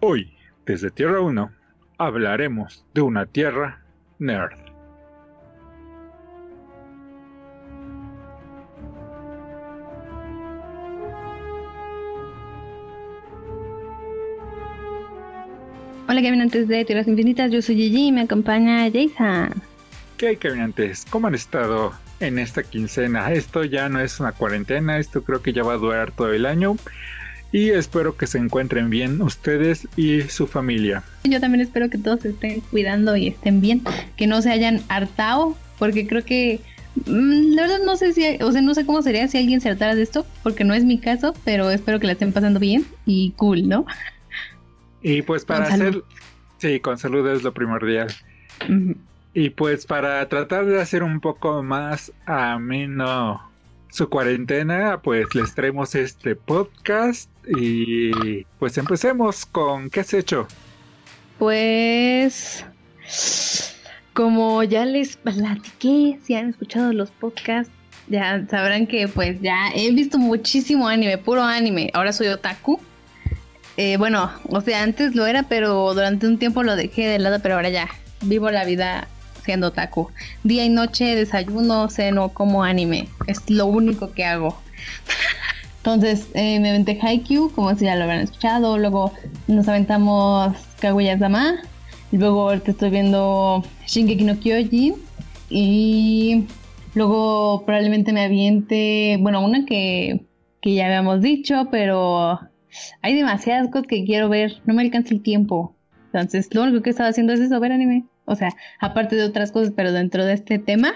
Hoy, desde Tierra 1, hablaremos de una Tierra nerd. Hola caminantes de Tierras Infinitas, yo soy Gigi y me acompaña Jason. ¿Qué hay caminantes? ¿Cómo han estado en esta quincena? Esto ya no es una cuarentena, esto creo que ya va a durar todo el año y espero que se encuentren bien ustedes y su familia. Yo también espero que todos se estén cuidando y estén bien, que no se hayan hartado, porque creo que mm, la verdad no sé si, o sea, no sé cómo sería si alguien se hartara de esto, porque no es mi caso, pero espero que la estén pasando bien y cool, ¿no? Y pues para hacer, sí, con salud es lo primordial. Y pues para tratar de hacer un poco más ameno su cuarentena, pues les traemos este podcast y pues empecemos con ¿qué has hecho? Pues como ya les platiqué, si han escuchado los podcasts, ya sabrán que pues ya he visto muchísimo anime, puro anime. Ahora soy otaku. Eh, bueno, o sea, antes lo era, pero durante un tiempo lo dejé de lado, pero ahora ya vivo la vida siendo otaku. Día y noche, desayuno, ceno, como anime. Es lo único que hago. Entonces eh, me aventé Haikyuu, como si ya lo habrán escuchado. Luego nos aventamos Kaguya-sama. Luego te estoy viendo Shingeki no Kyojin. Y luego probablemente me aviente, bueno, una que, que ya habíamos dicho, pero hay demasiadas cosas que quiero ver. No me alcanza el tiempo. Entonces, lo único que he estado haciendo es eso, ver anime. O sea, aparte de otras cosas, pero dentro de este tema,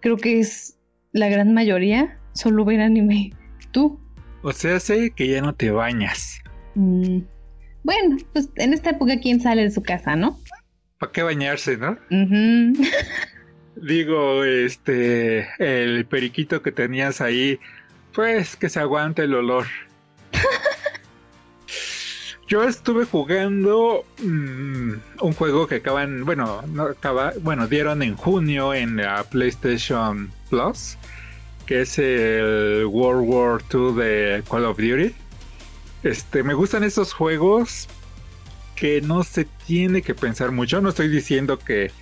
creo que es la gran mayoría solo ver anime. ¿Tú? O sea, sé que ya no te bañas. Mm, bueno, pues en esta época, ¿quién sale de su casa, no? ¿Para qué bañarse, no? Digo, este, el periquito que tenías ahí, pues que se aguante el olor. Yo estuve jugando mm, un juego que acaban, bueno, no acaba, bueno, dieron en junio en la PlayStation Plus, que es el World War II de Call of Duty. Este, me gustan esos juegos que no se tiene que pensar mucho. No estoy diciendo que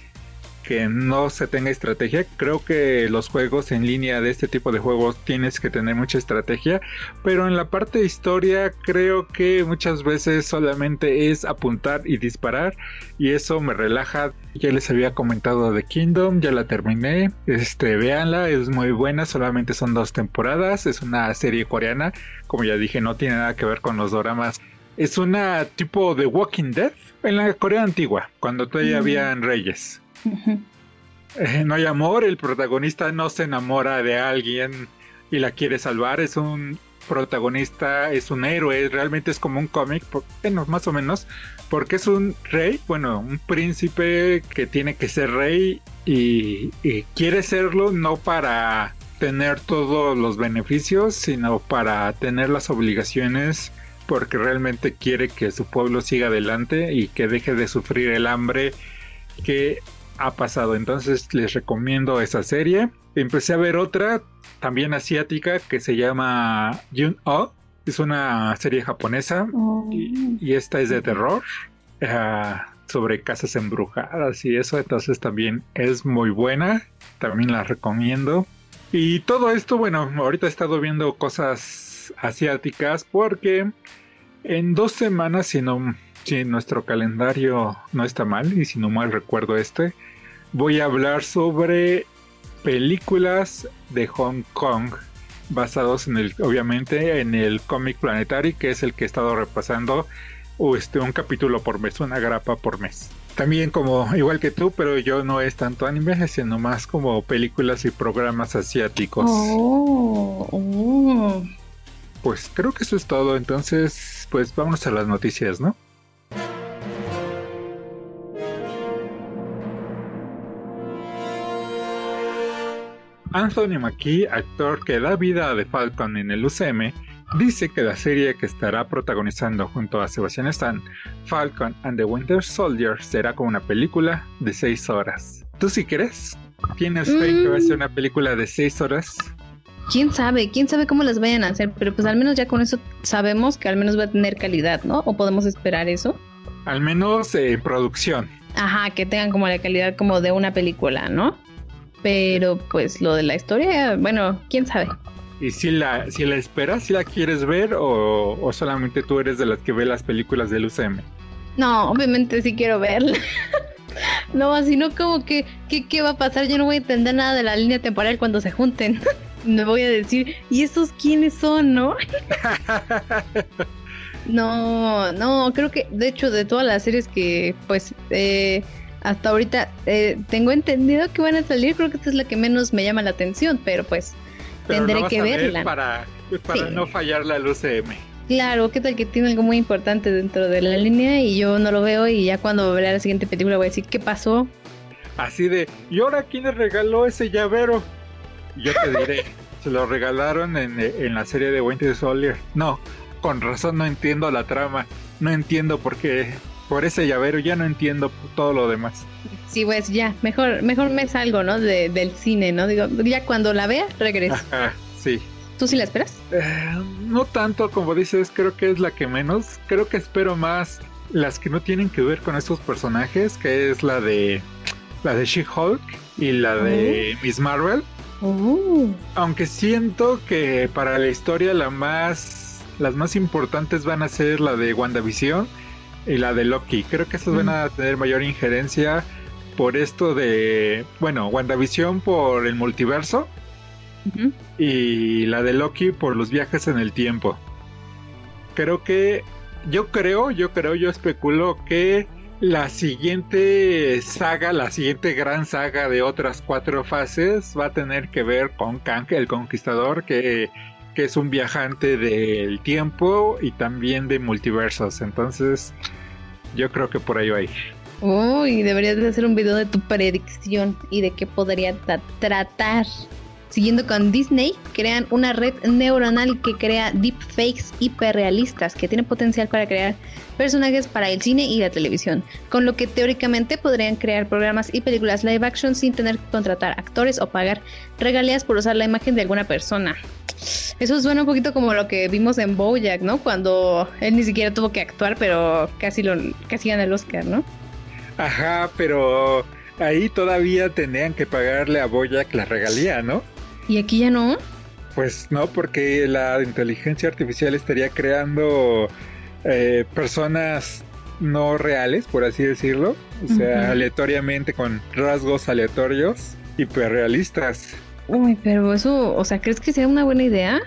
que no se tenga estrategia. Creo que los juegos en línea de este tipo de juegos tienes que tener mucha estrategia, pero en la parte de historia creo que muchas veces solamente es apuntar y disparar y eso me relaja. Ya les había comentado de Kingdom, ya la terminé. Este, véanla, es muy buena, solamente son dos temporadas, es una serie coreana, como ya dije, no tiene nada que ver con los doramas. Es una tipo de Walking Dead en la Corea antigua, cuando todavía mm. habían reyes. Eh, no hay amor, el protagonista no se enamora de alguien y la quiere salvar, es un protagonista, es un héroe, realmente es como un cómic, bueno, más o menos, porque es un rey, bueno, un príncipe que tiene que ser rey y, y quiere serlo no para tener todos los beneficios, sino para tener las obligaciones porque realmente quiere que su pueblo siga adelante y que deje de sufrir el hambre que ha pasado. Entonces les recomiendo esa serie. Empecé a ver otra, también asiática, que se llama Jun-Oh. Es una serie japonesa oh. y, esta es de terror. Eh, sobre casas embrujadas y eso, entonces también es muy buena, también la recomiendo. Y todo esto, bueno, ahorita he estado viendo cosas asiáticas porque en dos semanas, si no, si nuestro calendario no está mal y si no mal recuerdo este, voy a hablar sobre películas de Hong Kong basados en el, obviamente, en el cómic Planetary, que es el que he estado repasando, o este, un capítulo por mes, una grapa por mes. También como, igual que tú, pero yo no es tanto anime, sino más como películas y programas asiáticos. Oh, oh. Pues creo que eso es todo, entonces, pues vamos a las noticias, ¿no? Anthony Mackie, actor que da vida a The Falcon en el UCM, dice que la serie que estará protagonizando junto a Sebastian Stan, Falcon and the Winter Soldier, será como una película de 6 horas. ¿Tú sí crees? ¿Tienes fe que va a ser una película de 6 horas? Quién sabe, quién sabe cómo las vayan a hacer, pero pues al menos ya con eso sabemos que al menos va a tener calidad, ¿no? O podemos esperar eso. Al menos en producción. Ajá, que tengan como la calidad como de una película, ¿no? Pero pues lo de la historia, bueno, quién sabe. ¿Y si la, si la esperas, si la quieres ver o, o solamente tú eres de las que ve las películas del UCM? No, obviamente sí quiero verla. no, así no como que, ¿qué va a pasar? Yo no voy a entender nada de la línea temporal cuando se junten. Me voy a decir, ¿y esos quiénes son, no? no, no, creo que, de hecho, de todas las series que, pues, eh, hasta ahorita eh, tengo entendido que van a salir, creo que esta es la que menos me llama la atención, pero pues tendré que verla. para, para no fallar la UCM. Claro, ¿qué tal que tiene algo muy importante dentro de la línea y yo no lo veo y ya cuando vea la siguiente película voy a decir, ¿qué pasó? Así de, ¿y ahora quién le regaló ese llavero? Yo te diré, se lo regalaron en, en la serie de Winter Soldier. No, con razón no entiendo la trama, no entiendo por qué, por ese llavero ya no entiendo todo lo demás. Sí, pues ya, mejor, mejor me salgo, ¿no? De, del cine, ¿no? Digo, ya cuando la vea, regreso. sí. ¿Tú sí la esperas? Eh, no tanto como dices, creo que es la que menos. Creo que espero más las que no tienen que ver con estos personajes, que es la de la de She-Hulk y la de Miss Marvel. Oh. Aunque siento que para la historia la más las más importantes van a ser la de WandaVision y la de Loki. Creo que esas van a tener mayor injerencia por esto de, bueno, WandaVision por el multiverso y la de Loki por los viajes en el tiempo. Creo que, yo creo, yo creo, yo especulo que la siguiente saga, la siguiente gran saga de otras cuatro fases va a tener que ver con Kang el Conquistador, que, que es un viajante del tiempo y también de multiversos. Entonces, yo creo que por ahí va a ir. Uy, deberías de hacer un video de tu predicción y de qué podría tratar. Siguiendo con Disney, crean una red neuronal que crea deepfakes hiperrealistas que tiene potencial para crear personajes para el cine y la televisión, con lo que teóricamente podrían crear programas y películas live action sin tener que contratar actores o pagar regalías por usar la imagen de alguna persona. Eso suena un poquito como lo que vimos en Bojack, ¿no? Cuando él ni siquiera tuvo que actuar, pero casi lo casi gana el Oscar, ¿no? Ajá, pero ahí todavía tenían que pagarle a Bojack la regalía, ¿no? ¿Y aquí ya no? Pues no, porque la inteligencia artificial estaría creando eh, personas no reales, por así decirlo, o sea, aleatoriamente con rasgos aleatorios, hiperrealistas. Uy, pero eso, o sea, ¿crees que sea una buena idea?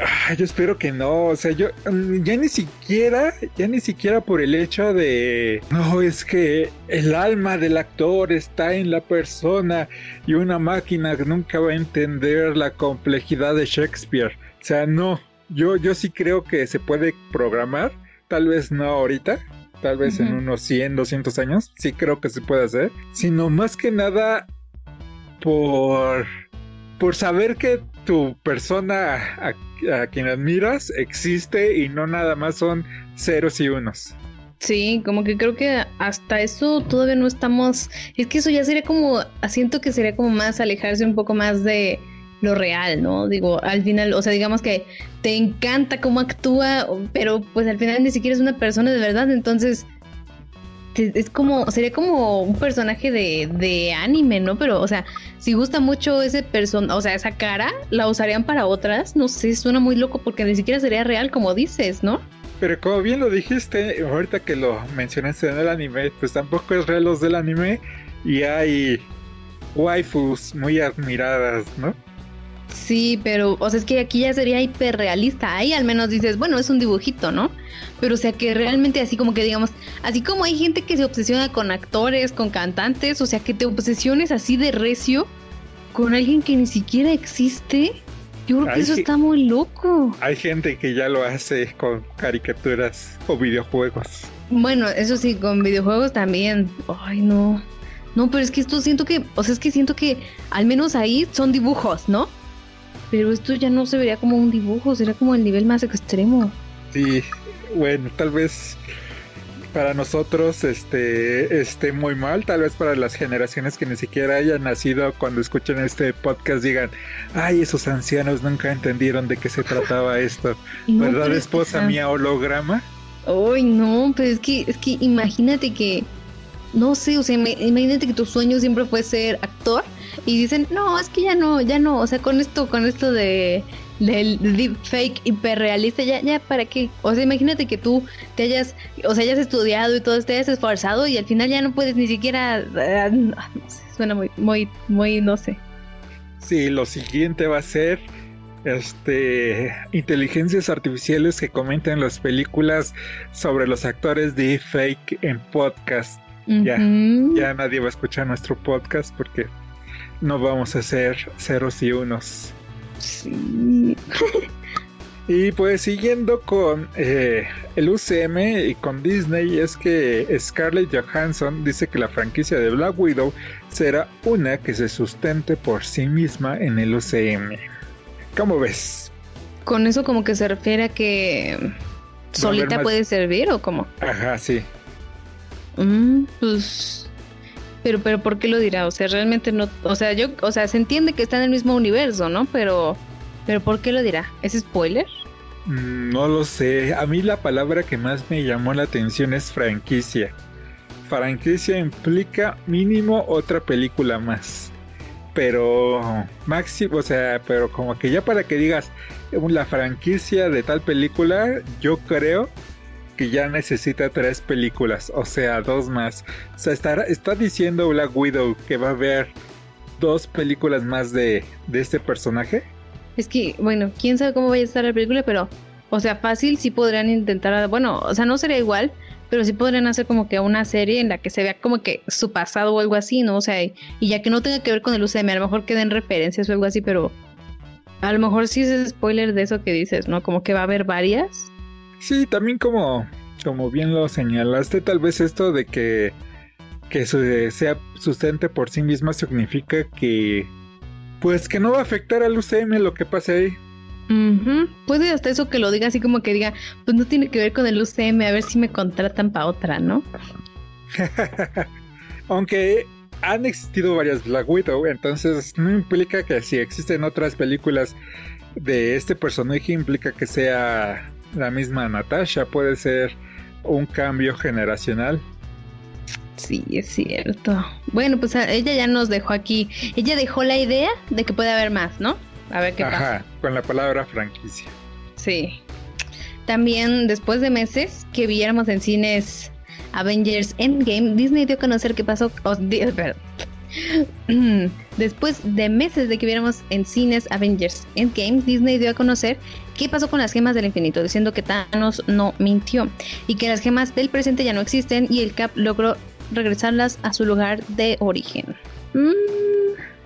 Ah, yo espero que no, o sea, yo mm, ya ni siquiera, ya ni siquiera por el hecho de, no, es que el alma del actor está en la persona y una máquina nunca va a entender la complejidad de Shakespeare. O sea, no, yo, yo sí creo que se puede programar, tal vez no ahorita, tal vez en unos 100, 200 años, sí creo que se puede hacer, sino más que nada por por saber que tu persona a, quien admiras existe y no nada más son ceros y unos. Sí, como que creo que hasta eso todavía no estamos. Es que eso ya sería como. Siento que sería como más alejarse un poco más de lo real, ¿no? Digo, al final, o sea, digamos que te encanta cómo actúa, pero pues al final ni siquiera es una persona de verdad, entonces es como, sería como un personaje de, de anime, ¿no? Pero, o sea, si gusta mucho ese persona, o sea, esa cara, la usarían para otras, no sé, suena muy loco porque ni siquiera sería real como dices, ¿no? Pero como bien lo dijiste, ahorita que lo mencionaste en el anime, pues tampoco es real los del anime y hay waifus muy admiradas, ¿no? Sí, pero, o sea, es que aquí ya sería hiperrealista. Ahí al menos dices, bueno, es un dibujito, ¿no? Pero, o sea, que realmente así como que digamos, así como hay gente que se obsesiona con actores, con cantantes, o sea, que te obsesiones así de recio con alguien que ni siquiera existe. Yo creo que eso está muy loco. Hay gente que ya lo hace con caricaturas o videojuegos. Bueno, eso sí, con videojuegos también. Ay, no. No, pero es que esto siento que, o sea, es que siento que al menos ahí son dibujos, ¿no? Pero esto ya no se vería como un dibujo, sería como el nivel más extremo. Sí, bueno, tal vez para nosotros este, esté muy mal, tal vez para las generaciones que ni siquiera hayan nacido cuando escuchen este podcast digan, ay, esos ancianos nunca entendieron de qué se trataba esto. ¿Verdad, esposa mía holograma? Ay, no, pero es que, es que imagínate que, no sé, o sea, imagínate que tu sueño siempre fue ser actor y dicen, no, es que ya no, ya no, o sea, con esto, con esto de del deepfake hiperrealista, ya, ya, ¿para qué? O sea, imagínate que tú te hayas, o sea, hayas estudiado y todo, te hayas esforzado y al final ya no puedes ni siquiera, ah, no sé, suena muy, muy, muy, no sé. Sí, lo siguiente va a ser este inteligencias artificiales que comenten las películas sobre los actores de fake en podcast. Ya, ya nadie va a escuchar nuestro podcast porque no vamos a ser ceros y unos. Sí. y pues siguiendo con eh, el UCM y con Disney es que Scarlett Johansson dice que la franquicia de Black Widow será una que se sustente por sí misma en el UCM. ¿Cómo ves? Con eso como que se refiere a que solita puede servir o cómo? Ajá, sí. Mm, pues pero, pero, ¿por qué lo dirá? O sea, realmente no, o sea, yo, o sea, se entiende que está en el mismo universo, ¿no? Pero, pero ¿por qué lo dirá? ¿Es spoiler? Mm, no lo sé. A mí la palabra que más me llamó la atención es franquicia. Franquicia implica mínimo otra película más. Pero máximo, o sea, pero como que ya para que digas la franquicia de tal película, yo creo que ya necesita tres películas, o sea, dos más. O sea, está, está diciendo Black Widow que va a haber dos películas más de, de este personaje. Es que, bueno, quién sabe cómo vaya a estar la película, pero, o sea, fácil sí podrían intentar, bueno, o sea, no sería igual, pero sí podrían hacer como que una serie en la que se vea como que su pasado o algo así, ¿no? O sea, y, ya que no tenga que ver con el UCM, a lo mejor queden referencias o algo así, pero a lo mejor sí es spoiler de eso que dices, ¿no? Como que va a haber varias Sí, también como, como bien lo señalaste, tal vez esto de que, que sea sustente por sí misma significa que pues que no va a afectar al UCM lo que pase ahí. Puede hasta eso que lo diga así como que diga, pues no tiene que ver con el UCM, a ver si me contratan para otra, ¿no? Aunque han existido varias Black Widow, entonces no implica que si existen otras películas de este personaje implica que sea la misma Natasha, puede ser un cambio generacional. Sí, es cierto. Bueno, pues ah, ella ya nos dejó aquí. Ella dejó la idea de que puede haber más, ¿no? A ver qué Ajá, con la palabra franquicia. Sí. También después de meses que viéramos en cines Avengers Endgame, Disney dio a conocer qué pasó. Oh, Después de meses de que viéramos en cines Avengers Endgame, Disney dio a conocer qué pasó con las gemas del infinito, diciendo que Thanos no mintió y que las gemas del presente ya no existen y el Cap logró regresarlas a su lugar de origen. Mm,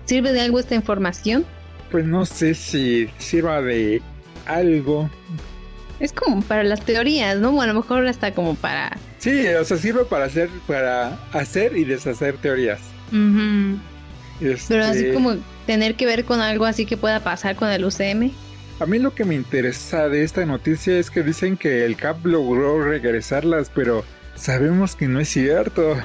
¿Sirve de algo esta información? Pues no sé si sirva de algo. Es como para las teorías, ¿no? Bueno, a lo mejor hasta como para... Sí, o sea, sirve para hacer, para hacer y deshacer teorías. Pero así este, como tener que ver con algo así que pueda pasar con el UCM. A mí lo que me interesa de esta noticia es que dicen que el CAP logró regresarlas, pero sabemos que no es cierto.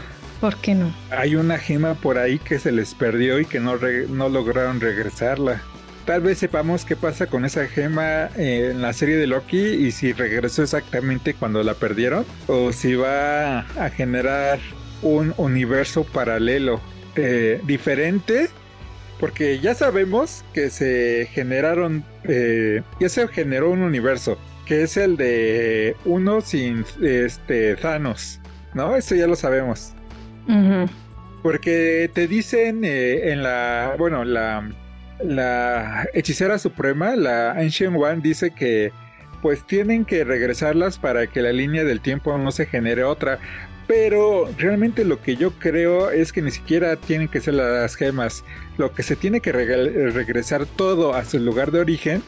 ¿Por qué no? Hay una gema por ahí que se les perdió y que no, no lograron regresarla. Tal vez sepamos qué pasa con esa gema en la serie de Loki y si regresó exactamente cuando la perdieron o si va a generar un universo paralelo eh, diferente porque ya sabemos que se generaron eh, ya se generó un universo que es el de uno sin este Thanos no eso ya lo sabemos. Porque te dicen eh, en la bueno la la hechicera suprema la Ancient One dice que pues tienen que regresarlas para que la línea del tiempo no se genere otra pero realmente lo que yo creo es que ni siquiera tienen que ser las gemas. Lo que se tiene que regresar todo a su lugar de origen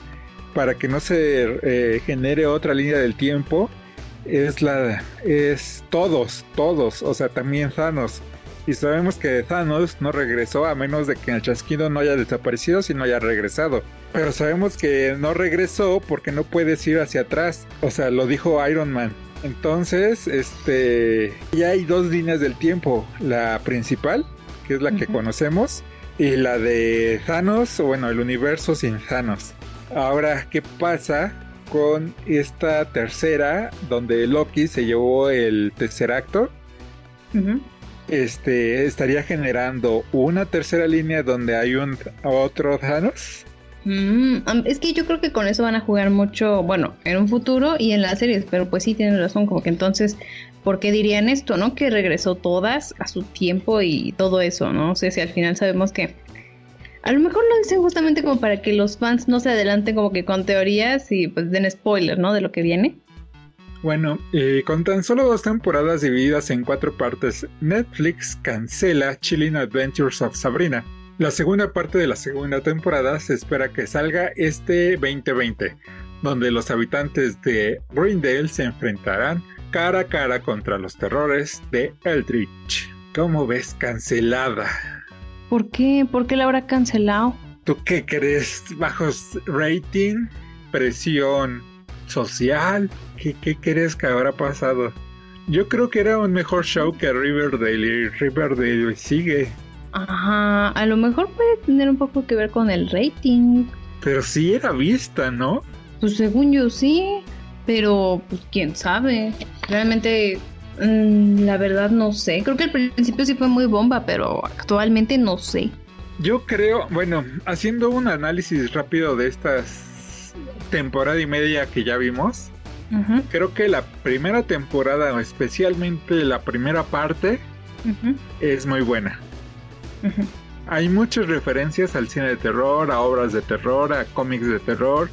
para que no se eh, genere otra línea del tiempo es la es todos, todos, o sea, también Thanos. Y sabemos que Thanos no regresó a menos de que el chasquido no haya desaparecido, sino haya regresado. Pero sabemos que no regresó porque no puedes ir hacia atrás. O sea, lo dijo Iron Man Entonces, este, ya hay dos líneas del tiempo. La principal, que es la que conocemos, y la de Thanos, o bueno, el universo sin Thanos. Ahora, ¿qué pasa con esta tercera, donde Loki se llevó el tercer acto? Este estaría generando una tercera línea donde hay un otro Thanos. Mm, es que yo creo que con eso van a jugar mucho, bueno, en un futuro y en las series, pero pues sí tienen razón, como que entonces, ¿por qué dirían esto, no? Que regresó todas a su tiempo y todo eso, ¿no? O sea, si al final sabemos que a lo mejor lo dicen justamente como para que los fans no se adelanten como que con teorías y pues den spoiler, ¿no? De lo que viene. Bueno, eh, con tan solo dos temporadas divididas en cuatro partes, Netflix cancela Chilling Adventures of Sabrina la segunda parte de la segunda temporada se espera que salga este 2020, donde los habitantes de Greendale se enfrentarán cara a cara contra los terrores de Eldritch. ¿Cómo ves cancelada? ¿Por qué? ¿Por qué la habrá cancelado? ¿Tú qué crees? ¿Bajos rating? ¿Presión social? ¿Qué, qué crees que habrá pasado? Yo creo que era un mejor show que Riverdale y Riverdale sigue. Ajá, a lo mejor puede tener un poco que ver con el rating. Pero sí era vista, ¿no? Pues según yo sí, pero pues quién sabe. Realmente, mm, la verdad no sé. Creo que al principio sí fue muy bomba, pero actualmente no sé. Yo creo, bueno, haciendo un análisis rápido de estas temporada y media que ya vimos, creo que la primera temporada, especialmente la primera parte, es muy buena. Hay muchas referencias al cine de terror, a obras de terror, a cómics de terror.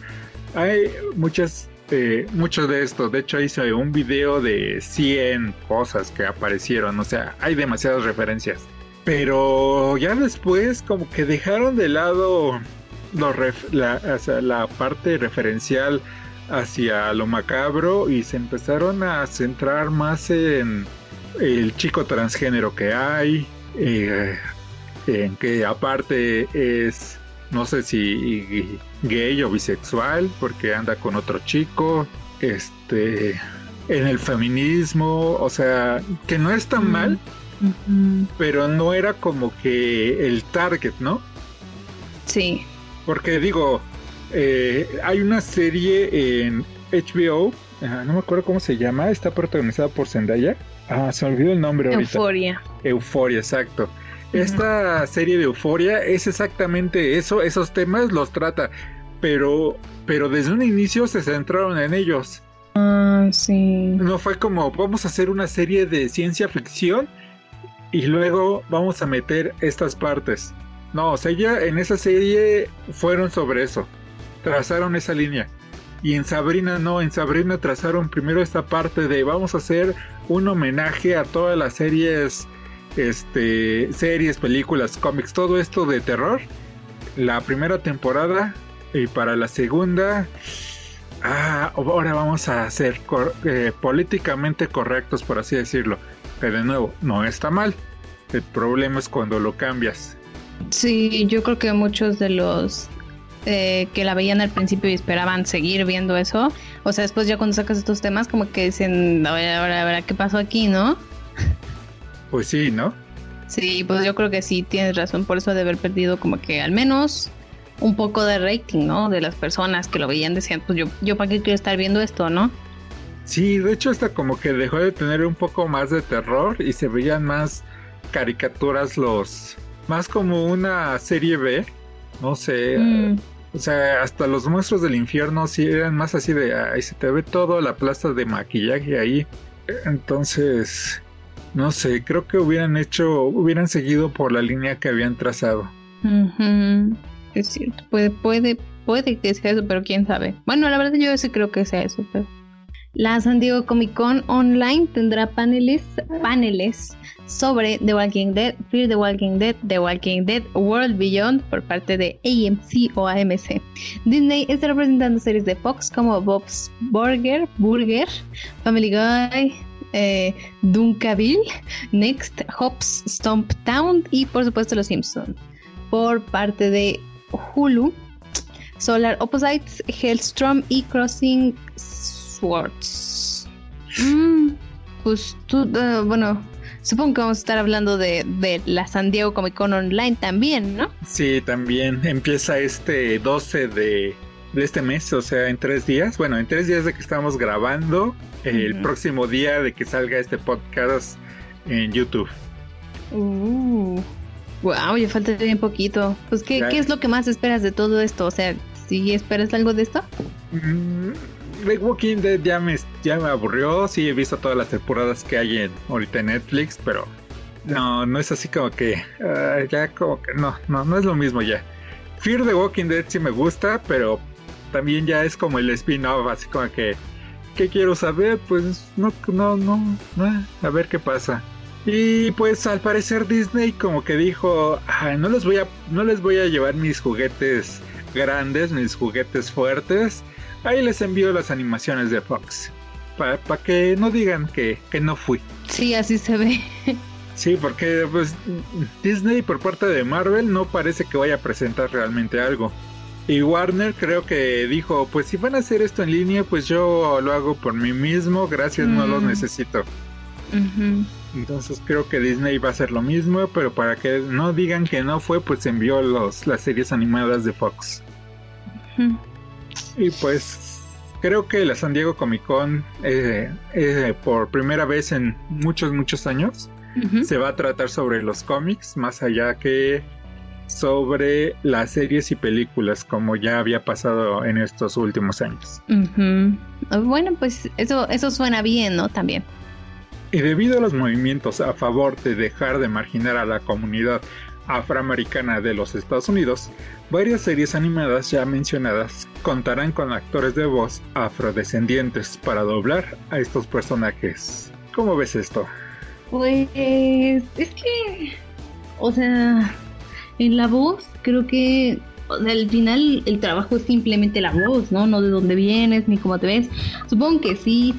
Hay muchas, eh, muchos de estos. De hecho, hice un video de 100 cosas que aparecieron. O sea, hay demasiadas referencias. Pero ya después, como que dejaron de lado la, parte referencial hacia lo macabro y se empezaron a centrar más en el chico transgénero que hay, eh, en que aparte es, no sé si gay o bisexual, porque anda con otro chico, este, en el feminismo, o sea, que no es tan mal, pero no era como que el target, ¿no? Sí. Porque digo, eh, hay una serie en HBO, no me acuerdo cómo se llama, está protagonizada por Zendaya. Ah, se olvidó el nombre ahorita. Euforia. Euforia, exacto. Esta serie de Euforia es exactamente eso, esos temas los trata, pero, pero desde un inicio se centraron en ellos. Ah, sí. No fue como vamos a hacer una serie de ciencia ficción y luego vamos a meter estas partes. No, o sea, ya en esa serie fueron sobre eso, trazaron esa línea. Y en Sabrina no, en Sabrina trazaron primero esta parte de vamos a hacer un homenaje a todas las series este, series, películas, cómics, todo esto de terror. La primera temporada y para la segunda, ah, ahora vamos a ser eh, políticamente correctos, por así decirlo. Pero de nuevo, no está mal. El problema es cuando lo cambias. Sí, yo creo que muchos de los eh, que la veían al principio y esperaban seguir viendo eso, o sea, después ya cuando sacas estos temas, como que dicen, ahora, ahora, ahora, ¿qué pasó aquí, no? Pues sí, ¿no? Sí, pues yo creo que sí tienes razón por eso de haber perdido como que al menos un poco de rating, ¿no? De las personas que lo veían decían, pues yo, yo para qué quiero estar viendo esto, ¿no? Sí, de hecho hasta como que dejó de tener un poco más de terror y se veían más caricaturas los... Más como una serie B, no sé. Mm. O sea, hasta los monstruos del infierno sí eran más así de, ahí se te ve todo la plaza de maquillaje ahí. Entonces, no sé, creo que hubieran hecho, hubieran seguido por la línea que habían trazado. Es cierto, puede, puede, puede que sea eso, pero quién sabe. Bueno, la verdad yo sí creo que sea eso, pero... La San Diego Comic Con Online tendrá paneles, paneles sobre The Walking Dead, Fear the Walking Dead, The Walking Dead, World Beyond por parte de AMC o AMC. Disney está representando series de Fox como Bob's Burger, Burger, Family Guy, eh, Dunkaville, Next, Hops, Stomp Town y por supuesto Los Simpsons. Por parte de Hulu, Solar Opposites, Hellstrom y Crossing Swords. Mm, pues tú, uh, bueno, supongo que vamos a estar hablando de, de, la San Diego Comic Con Online también, ¿no? Sí, también empieza este 12 de, de este mes, o sea, en tres días. Bueno, en tres días de que estamos grabando, el próximo día de que salga este podcast en YouTube. Uh, wow, ya falta bien poquito. Pues, ¿qué, ¿qué es lo que más esperas de todo esto? O sea, ¿sí esperas algo de esto? Mm, The Walking Dead ya me, ya me aburrió. Sí, he visto todas las temporadas que hay en, ahorita en Netflix, pero no, no es así como que. Ah, ya como que no, no, no es lo mismo ya. Fear the Walking Dead sí me gusta, pero también ya es como el spin-off, así como que. ¿Qué quiero saber? Pues no, no, no, no, a ver qué pasa. Y pues al parecer Disney como que dijo, no les voy a no les voy a llevar mis juguetes grandes, mis juguetes fuertes. Ahí les envío las animaciones de Fox. Para que no digan que, que no fui. Sí, así se ve. Sí, porque pues Disney por parte de Marvel no parece que vaya a presentar realmente algo. Y Warner creo que dijo, pues si van a hacer esto en línea, pues yo lo hago por mí mismo, gracias, no los mm. necesito. Entonces creo que Disney va a hacer lo mismo, pero para que no digan que no fue, pues envió los, las series animadas de Fox. Y pues creo que la San Diego Comic Con, eh, eh, por primera vez en muchos, muchos años, se va a tratar sobre los cómics, más allá que sobre las series y películas, como ya había pasado en estos últimos años. Bueno, pues eso, eso suena bien, ¿no? También. Y debido a los movimientos a favor de dejar de marginar a la comunidad afroamericana de los Estados Unidos, varias series animadas ya mencionadas contarán con actores de voz afrodescendientes para doblar a estos personajes. ¿Cómo ves esto? Pues es que, o sea, en la voz creo que al final el trabajo es simplemente la voz, ¿no? No de dónde vienes ni cómo te ves. Supongo que sí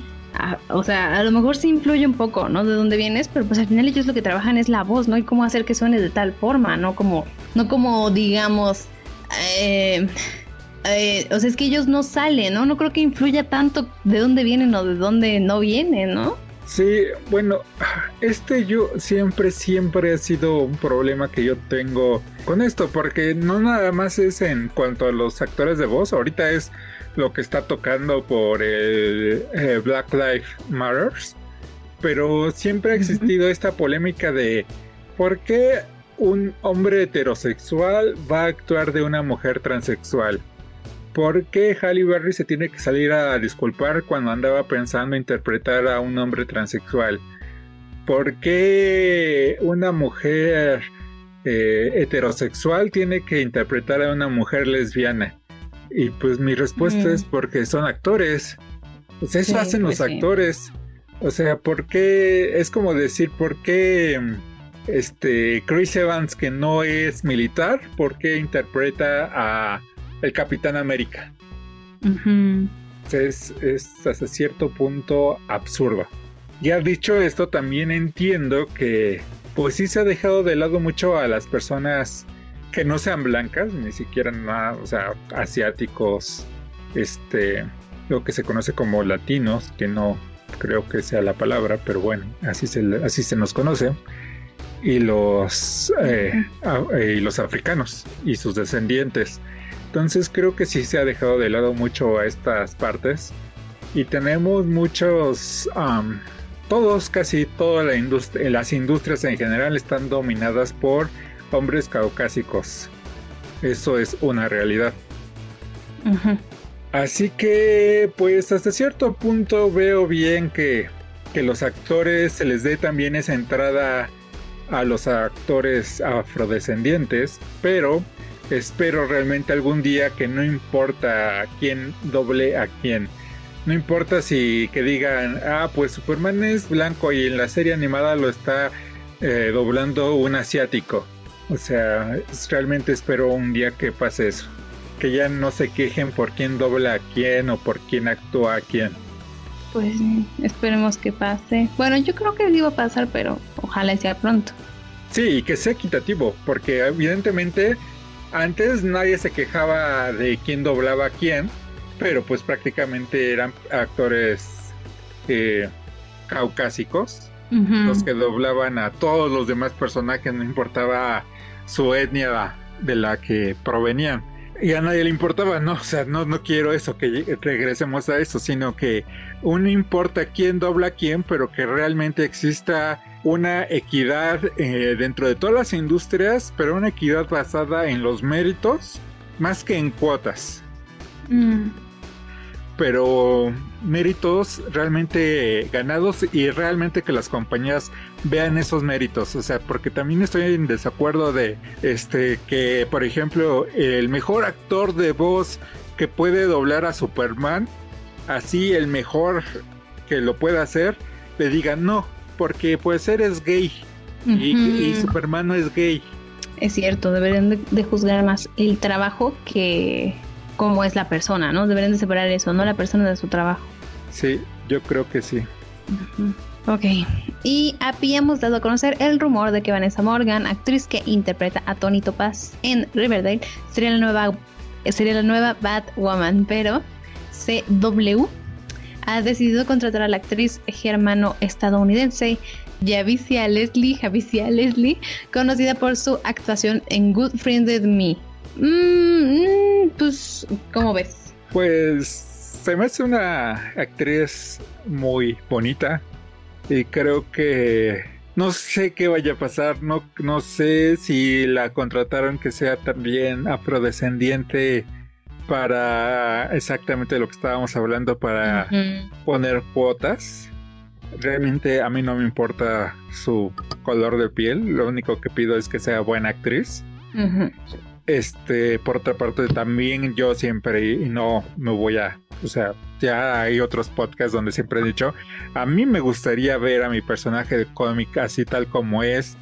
o sea, a lo mejor sí influye un poco, ¿no? De dónde vienes, pero pues al final ellos lo que trabajan es la voz, ¿no? Y cómo hacer que suene de tal forma, ¿no? Como, no como, digamos, eh, eh, o sea, es que ellos no salen, ¿no? No creo que influya tanto de dónde vienen o de dónde no vienen, ¿no? Sí, bueno, este yo siempre, siempre ha sido un problema que yo tengo con esto, porque no nada más es en cuanto a los actores de voz, ahorita es lo que está tocando por el eh, Black Lives Matters, pero siempre ha existido esta polémica de por qué un hombre heterosexual va a actuar de una mujer transexual. ¿Por qué Halle Berry se tiene que salir a disculpar cuando andaba pensando interpretar a un hombre transexual? ¿Por qué una mujer eh, heterosexual tiene que interpretar a una mujer lesbiana? Y pues mi respuesta es porque son actores. Pues eso hacen los pues actores. O sea, ¿por qué? Es como decir, ¿por qué este Chris Evans, que no es militar, por qué interpreta a el Capitán América? es, es hasta cierto punto absurdo. Ya dicho esto, también entiendo que pues sí se ha dejado de lado mucho a las personas que no sean blancas, ni siquiera nada, o sea, asiáticos, este, lo que se conoce como latinos, que no creo que sea la palabra, pero bueno, así se, así se nos conoce, y los, eh, eh, y los africanos y sus descendientes. Entonces creo que sí se ha dejado de lado mucho a estas partes y tenemos muchos, todos, casi todas la las industrias en general están dominadas por hombres caucásicos. Eso es una realidad. Así que, pues hasta cierto punto veo bien que, que los actores se les dé también esa entrada a los actores afrodescendientes, pero espero realmente algún día que no importa quién doble a quién. No importa si que digan, ah, pues Superman es blanco y en la serie animada lo está eh, doblando un asiático. O sea, realmente espero un día que pase eso. Que ya no se quejen por quién dobla a quién o por quién actúa a quién. Pues esperemos que pase. Bueno, yo creo que iba a pasar, pero ojalá sea pronto. Sí, y que sea equitativo, porque evidentemente antes nadie se quejaba de quién doblaba a quién, pero pues prácticamente eran actores caucásicos, los que doblaban a todos los demás personajes, no importaba su etnia de la que provenían. Y a nadie le importaba, no, o sea, no, no quiero eso, que regresemos a eso, sino que no importa quién dobla a quién, pero que realmente exista una equidad eh, dentro de todas las industrias, pero una equidad basada en los méritos más que en cuotas. Mm pero méritos realmente ganados y realmente que las compañías vean esos méritos, o sea, porque también estoy en desacuerdo de este que por ejemplo el mejor actor de voz que puede doblar a Superman, así el mejor que lo pueda hacer, le diga no, porque pues eres gay y, Superman no es gay. Es cierto, deberían de juzgar más el trabajo que cómo es la persona, ¿no? Deberían de separar eso, no la persona de su trabajo. Sí, yo creo que sí. Ok, y habíamos dado a conocer el rumor de que Vanessa Morgan, actriz que interpreta a Tony Topaz en Riverdale, sería la nueva, sería la nueva Batwoman, pero CW ha decidido contratar a la actriz germano-estadounidense Javicia Leslie, Javicia Leslie, conocida por su actuación en Good Friend Me, Mm, pues, ¿cómo ves? Pues se me hace una actriz muy bonita y creo que no sé qué vaya a pasar, no, no sé si la contrataron que sea también afrodescendiente para exactamente lo que estábamos hablando para poner cuotas. Realmente a mí no me importa su color de piel, lo único que pido es que sea buena actriz. Este, por otra parte, también yo siempre, y no me voy a, o sea, ya hay otros podcasts donde siempre he dicho, a mí me gustaría ver a mi personaje de cómic así tal como es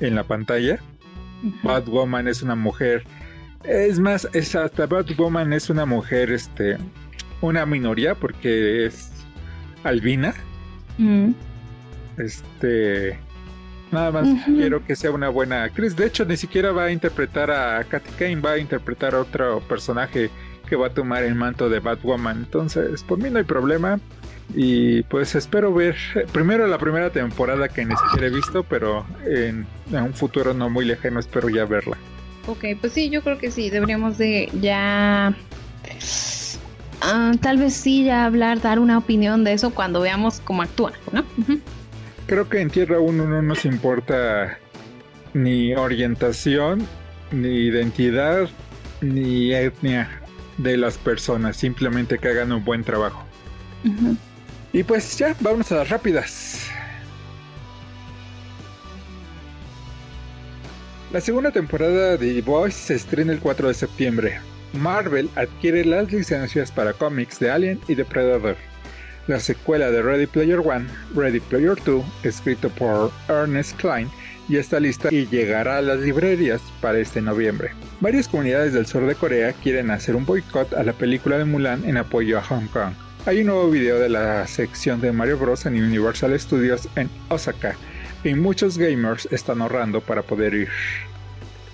en la pantalla. Batwoman es una mujer, es más, es hasta Batwoman es una mujer, este, una minoría porque es albina. Mm. Este, Nada más quiero que sea una buena actriz. De hecho, ni siquiera va a interpretar a Katy Kane, va a interpretar a otro personaje que va a tomar el manto de Batwoman. Entonces, por mí no hay problema. Y pues espero ver primero la primera temporada que ni siquiera he visto, pero en, un futuro no muy lejano espero ya verla. Ok, pues sí, yo creo que sí, deberíamos de ya... Ah, tal vez sí ya hablar, dar una opinión de eso cuando veamos cómo actúa, ¿no? creo que en Tierra 1 no nos importa ni orientación, ni identidad, ni etnia de las personas, simplemente que hagan un buen trabajo. Y pues ya, vamos a las rápidas. La segunda temporada de The Voice se estrena el 4 de septiembre. Marvel adquiere las licencias para cómics de Alien y de Predator la secuela de Ready Player One, Ready Player 2, escrito por Ernest Klein, ya está lista y llegará a las librerías para este noviembre. Varias comunidades del sur de Corea quieren hacer un boicot a la película de Mulan en apoyo a Hong Kong. Hay un nuevo video de la sección de Mario Bros. en Universal Studios en Osaka y muchos gamers están ahorrando para poder ir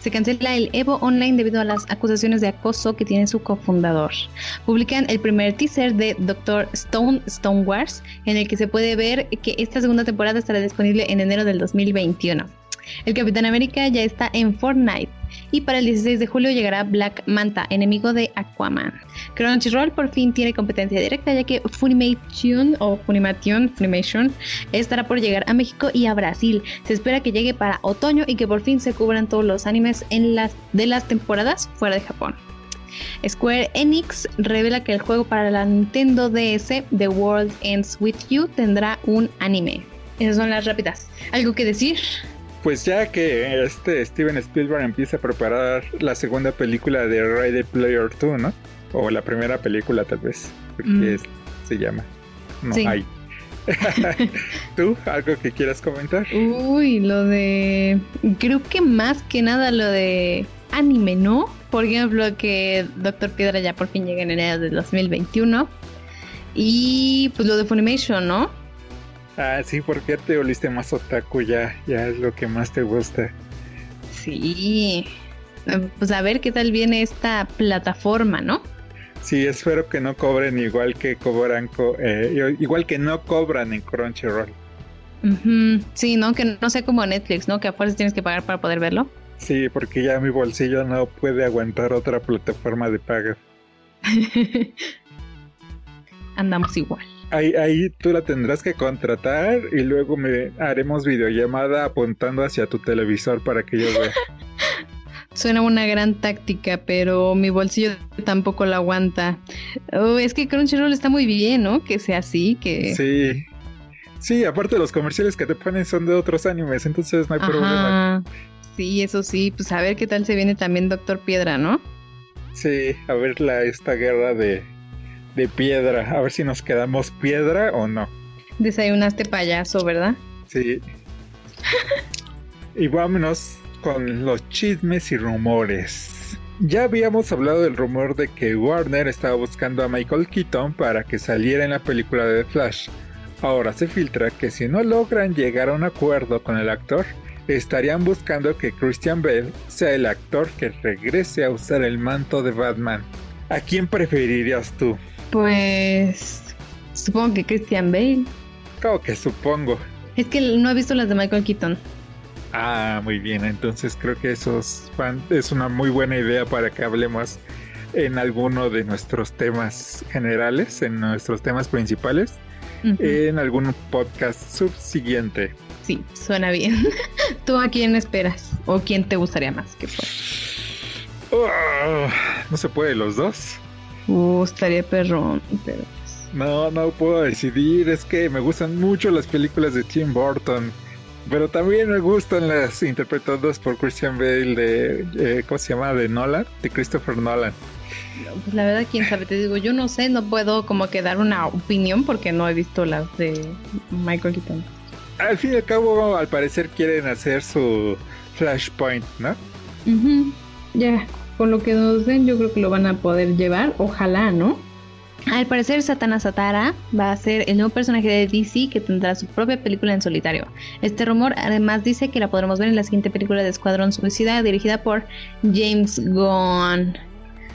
se cancela el Evo Online debido a las acusaciones de acoso que tiene su cofundador. Publican el primer teaser de Doctor Stone Stone Wars, en el que se puede ver que esta segunda temporada estará disponible en enero del 2021. El Capitán América ya está en Fortnite y para el 16 de julio llegará Black Manta, enemigo de Aquaman. Crunchyroll por fin tiene competencia directa ya que Funimation o Funimation, Funimation estará por llegar a México y a Brasil. Se espera que llegue para otoño y que por fin se cubran todos los animes de las temporadas fuera de Japón. Square Enix revela que el juego para la Nintendo DS, The World Ends With You, tendrá un anime. Esas son las rápidas. ¿Algo que decir? Pues ya que este Steven Spielberg empieza a preparar la segunda película de Ready Player 2, ¿no? O la primera película tal vez, porque mm. se llama. No hay. ¿Tú algo que quieras comentar? Uy, lo de... Creo que más que nada lo de anime, ¿no? Por ejemplo, que Doctor Piedra ya por fin llega en enero del 2021. Y pues lo de Funimation, ¿no? Ah, sí, porque te volviste más otaku ya, ya es lo que más te gusta. Sí, pues a ver qué tal viene esta plataforma, ¿no? Sí, espero que no cobren igual que cobran, eh, igual que no cobran en Crunchyroll. Sí, ¿no? Que no sea como Netflix, ¿no? Que a fuerzas tienes que pagar para poder verlo. Sí, porque ya mi bolsillo no puede aguantar otra plataforma de paga. Andamos igual. Ahí, ahí tú la tendrás que contratar y luego me haremos videollamada apuntando hacia tu televisor para que yo vea. Suena una gran táctica, pero mi bolsillo tampoco la aguanta. Oh, es que Crunchyroll está muy bien, ¿no? Que sea así, que... Sí. Sí, aparte los comerciales que te ponen son de otros animes, entonces no hay problema. Sí, eso sí, pues a ver qué tal se viene también Doctor Piedra, ¿no? Sí, a ver la, esta guerra de, de piedra, a ver si nos quedamos piedra o no. Desayunaste payaso, ¿verdad? Sí. y vámonos con los chismes y rumores. Ya habíamos hablado del rumor de que Warner estaba buscando a Michael Keaton para que saliera en la película de Flash. Ahora se filtra que si no logran llegar a un acuerdo con el actor, estarían buscando que Christian Bale sea el actor que regrese a usar el manto de Batman. ¿A quién preferirías tú? Pues supongo que Christian Bale. Claro que supongo. Es que no he visto las de Michael Keaton. Ah, muy bien. Entonces creo que eso es una muy buena idea para que hablemos en alguno de nuestros temas generales, en nuestros temas principales, en algún podcast subsiguiente. Sí, suena bien. ¿Tú a quién esperas? ¿O quién te gustaría más que fuera? Ah, no se puede los dos. Uh, estaría perrón, pero... No, no puedo decidir. Es que me gustan mucho las películas de Tim Burton. Pero también me gustan las interpretadas por Christian Bale de... Eh, ¿Cómo se llama? De Nolan. De Christopher Nolan. Pues la verdad, quién sabe, te digo, yo no sé, no puedo como que dar una opinión porque no he visto las de Michael Keaton al fin y al cabo, al parecer quieren hacer su Flashpoint, ¿no? Ya, con lo que nos ven, yo creo que lo van a poder llevar, ojalá, ¿no? Al parecer, Satana Satara va a ser el nuevo personaje de DC que tendrá su propia película en solitario. Este rumor además dice que la podremos ver en la siguiente película de Escuadrón Suicida dirigida por James Gunn.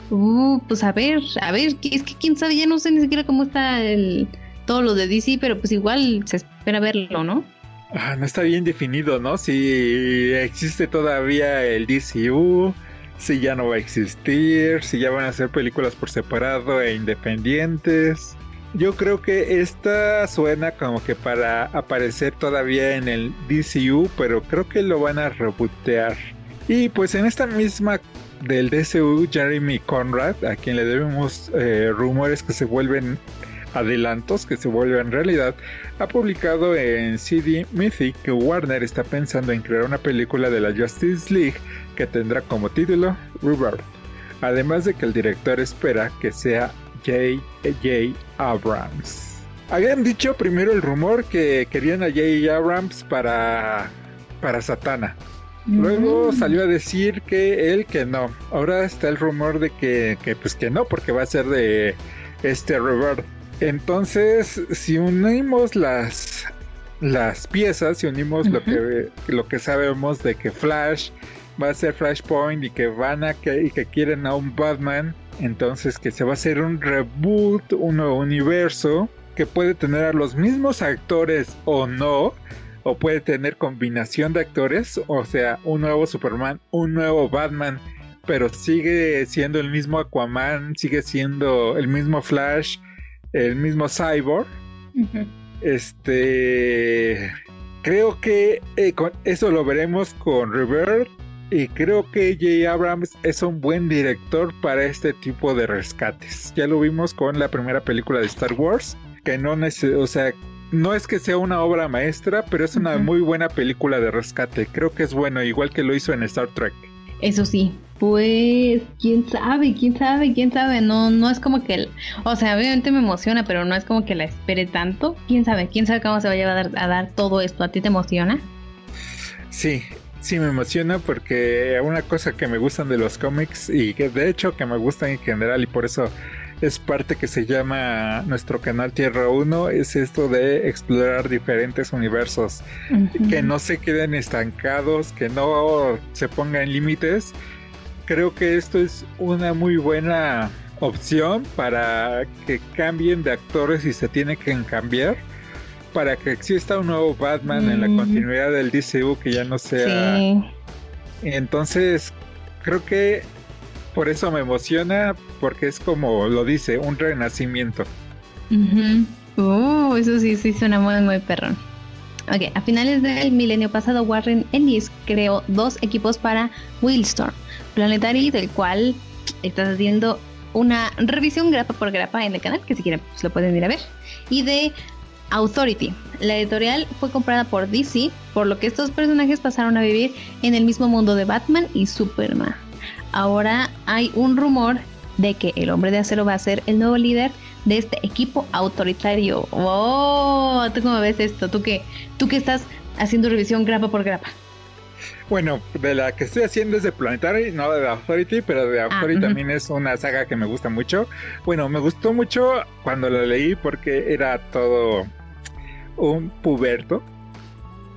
Uh, pues a ver, a ver, es que quién sabe, ya no sé ni siquiera cómo está el, todo lo de DC, pero pues igual se espera verlo, ¿no? Ah, no está bien definido, ¿no? Si existe todavía el DCU, si ya no va a existir, si ya van a ser películas por separado e independientes. Yo creo que esta suena como que para aparecer todavía en el DCU, pero creo que lo van a rebotear. Y pues en esta misma del DCU, Jeremy Conrad, a quien le debemos eh, rumores que se vuelven adelantos que se vuelven realidad, ha publicado en CD Mythic que Warner está pensando en crear una película de la Justice League que tendrá como título Rebirth, además de que el director espera que sea J.J. Abrams. Habían dicho primero el rumor que querían a J.J. Abrams para, para Satana. Luego salió a decir que él que no. Ahora está el rumor de que, que pues que no, porque va a ser de este Rebirth. Entonces, si unimos las, las piezas, si unimos lo, que, lo que sabemos de que Flash va a ser Flashpoint y que van a que, y que quieren a un Batman, entonces que se va a hacer un reboot, un nuevo universo que puede tener a los mismos actores o no, o puede tener combinación de actores, o sea, un nuevo Superman, un nuevo Batman, pero sigue siendo el mismo Aquaman, sigue siendo el mismo Flash, el mismo Cyborg. Este. Creo que eh, eso lo veremos con River. Y creo que J. Abrams es un buen director para este tipo de rescates. Ya lo vimos con la primera película de Star Wars. Que no, o sea, no es que sea una obra maestra, pero es una muy buena película de rescate. Creo que es bueno, igual que lo hizo en Star Trek. Eso sí, pues, quién sabe, quién sabe, quién sabe. No, no es como que, o sea, obviamente me emociona, pero no es como que la espere tanto. Quién sabe, quién sabe cómo se va a llevar a dar todo esto. ¿A ti te emociona? Sí, sí me emociona porque una cosa que me gustan de los cómics y que de hecho que me gustan en general y por eso es parte que se llama nuestro canal Tierra 1 es esto de explorar diferentes universos. Que no se queden estancados que no se pongan límites. Creo que esto es una muy buena opción para que cambien de actores si se tiene que cambiar para que exista un nuevo Batman en la continuidad del DCU que ya no sea. Entonces, creo que por eso me emociona, porque es como lo dice, un renacimiento. Uh, eso sí, sí suena muy, muy perrón. Ok, a finales del milenio pasado, Warren Ellis creó dos equipos para Willstorm Planetary, del cual estás haciendo una revisión grapa por grapa en el canal, que si quieren pues, lo pueden ir a ver. Y de Authority. La editorial fue comprada por DC, por lo que estos personajes pasaron a vivir en el mismo mundo de Batman y Superman. Ahora hay un rumor de que el hombre de acero va a ser el nuevo líder de este equipo autoritario. ¡Oh! ¿Tú cómo ves esto? ¿Tú que, tú que estás haciendo revisión grapa por grapa? Bueno, de la que estoy haciendo es de Planetary, no de Authority, pero de ah, Authority también es una saga que me gusta mucho. Bueno, me gustó mucho cuando la leí porque era todo un puberto.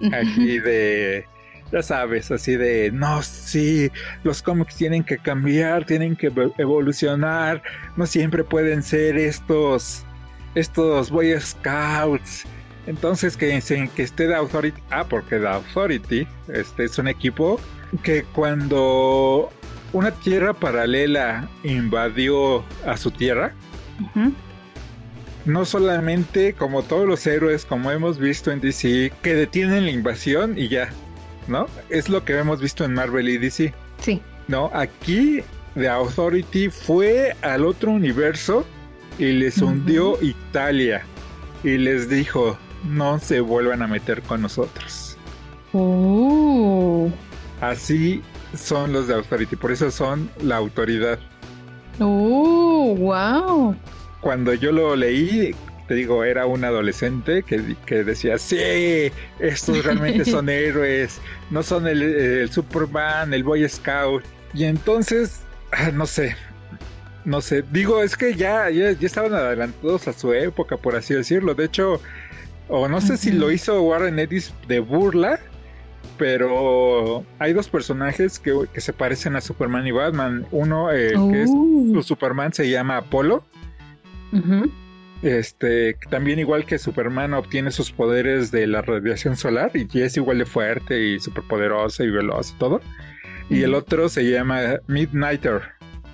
Aquí de, ya sabes, así de, no, sí, los cómics tienen que cambiar, tienen que evolucionar, no siempre pueden ser estos, estos Boy Scouts entonces que, que esté The Authority, ah, porque The Authority este es un equipo que cuando una tierra paralela invadió a su tierra, no solamente como todos los héroes, como hemos visto en DC, que detienen la invasión y ya, ¿no? Es lo que hemos visto en Marvel y DC. Sí. No, aquí The Authority fue al otro universo y les hundió Italia y les dijo, no se vuelvan a meter con nosotros. Oh. Así son los de Authority, por eso son la autoridad. Oh, wow. Cuando yo lo leí, te digo, era un adolescente que, que decía, sí, estos realmente son héroes, no son el, Superman, el Boy Scout. Y entonces, ah, no sé, no sé, digo, es que ya, ya, ya, estaban adelantados a su época, por así decirlo. De hecho, o no sé si lo hizo Warren Ellis de burla, pero hay dos personajes que, se parecen a Superman y Batman. Uno, eh, que es oh. su Superman, se llama Apolo. Este, también igual que Superman obtiene sus poderes de la radiación solar y es igual de fuerte y superpoderoso y veloz y todo. Y el otro se llama Midnighter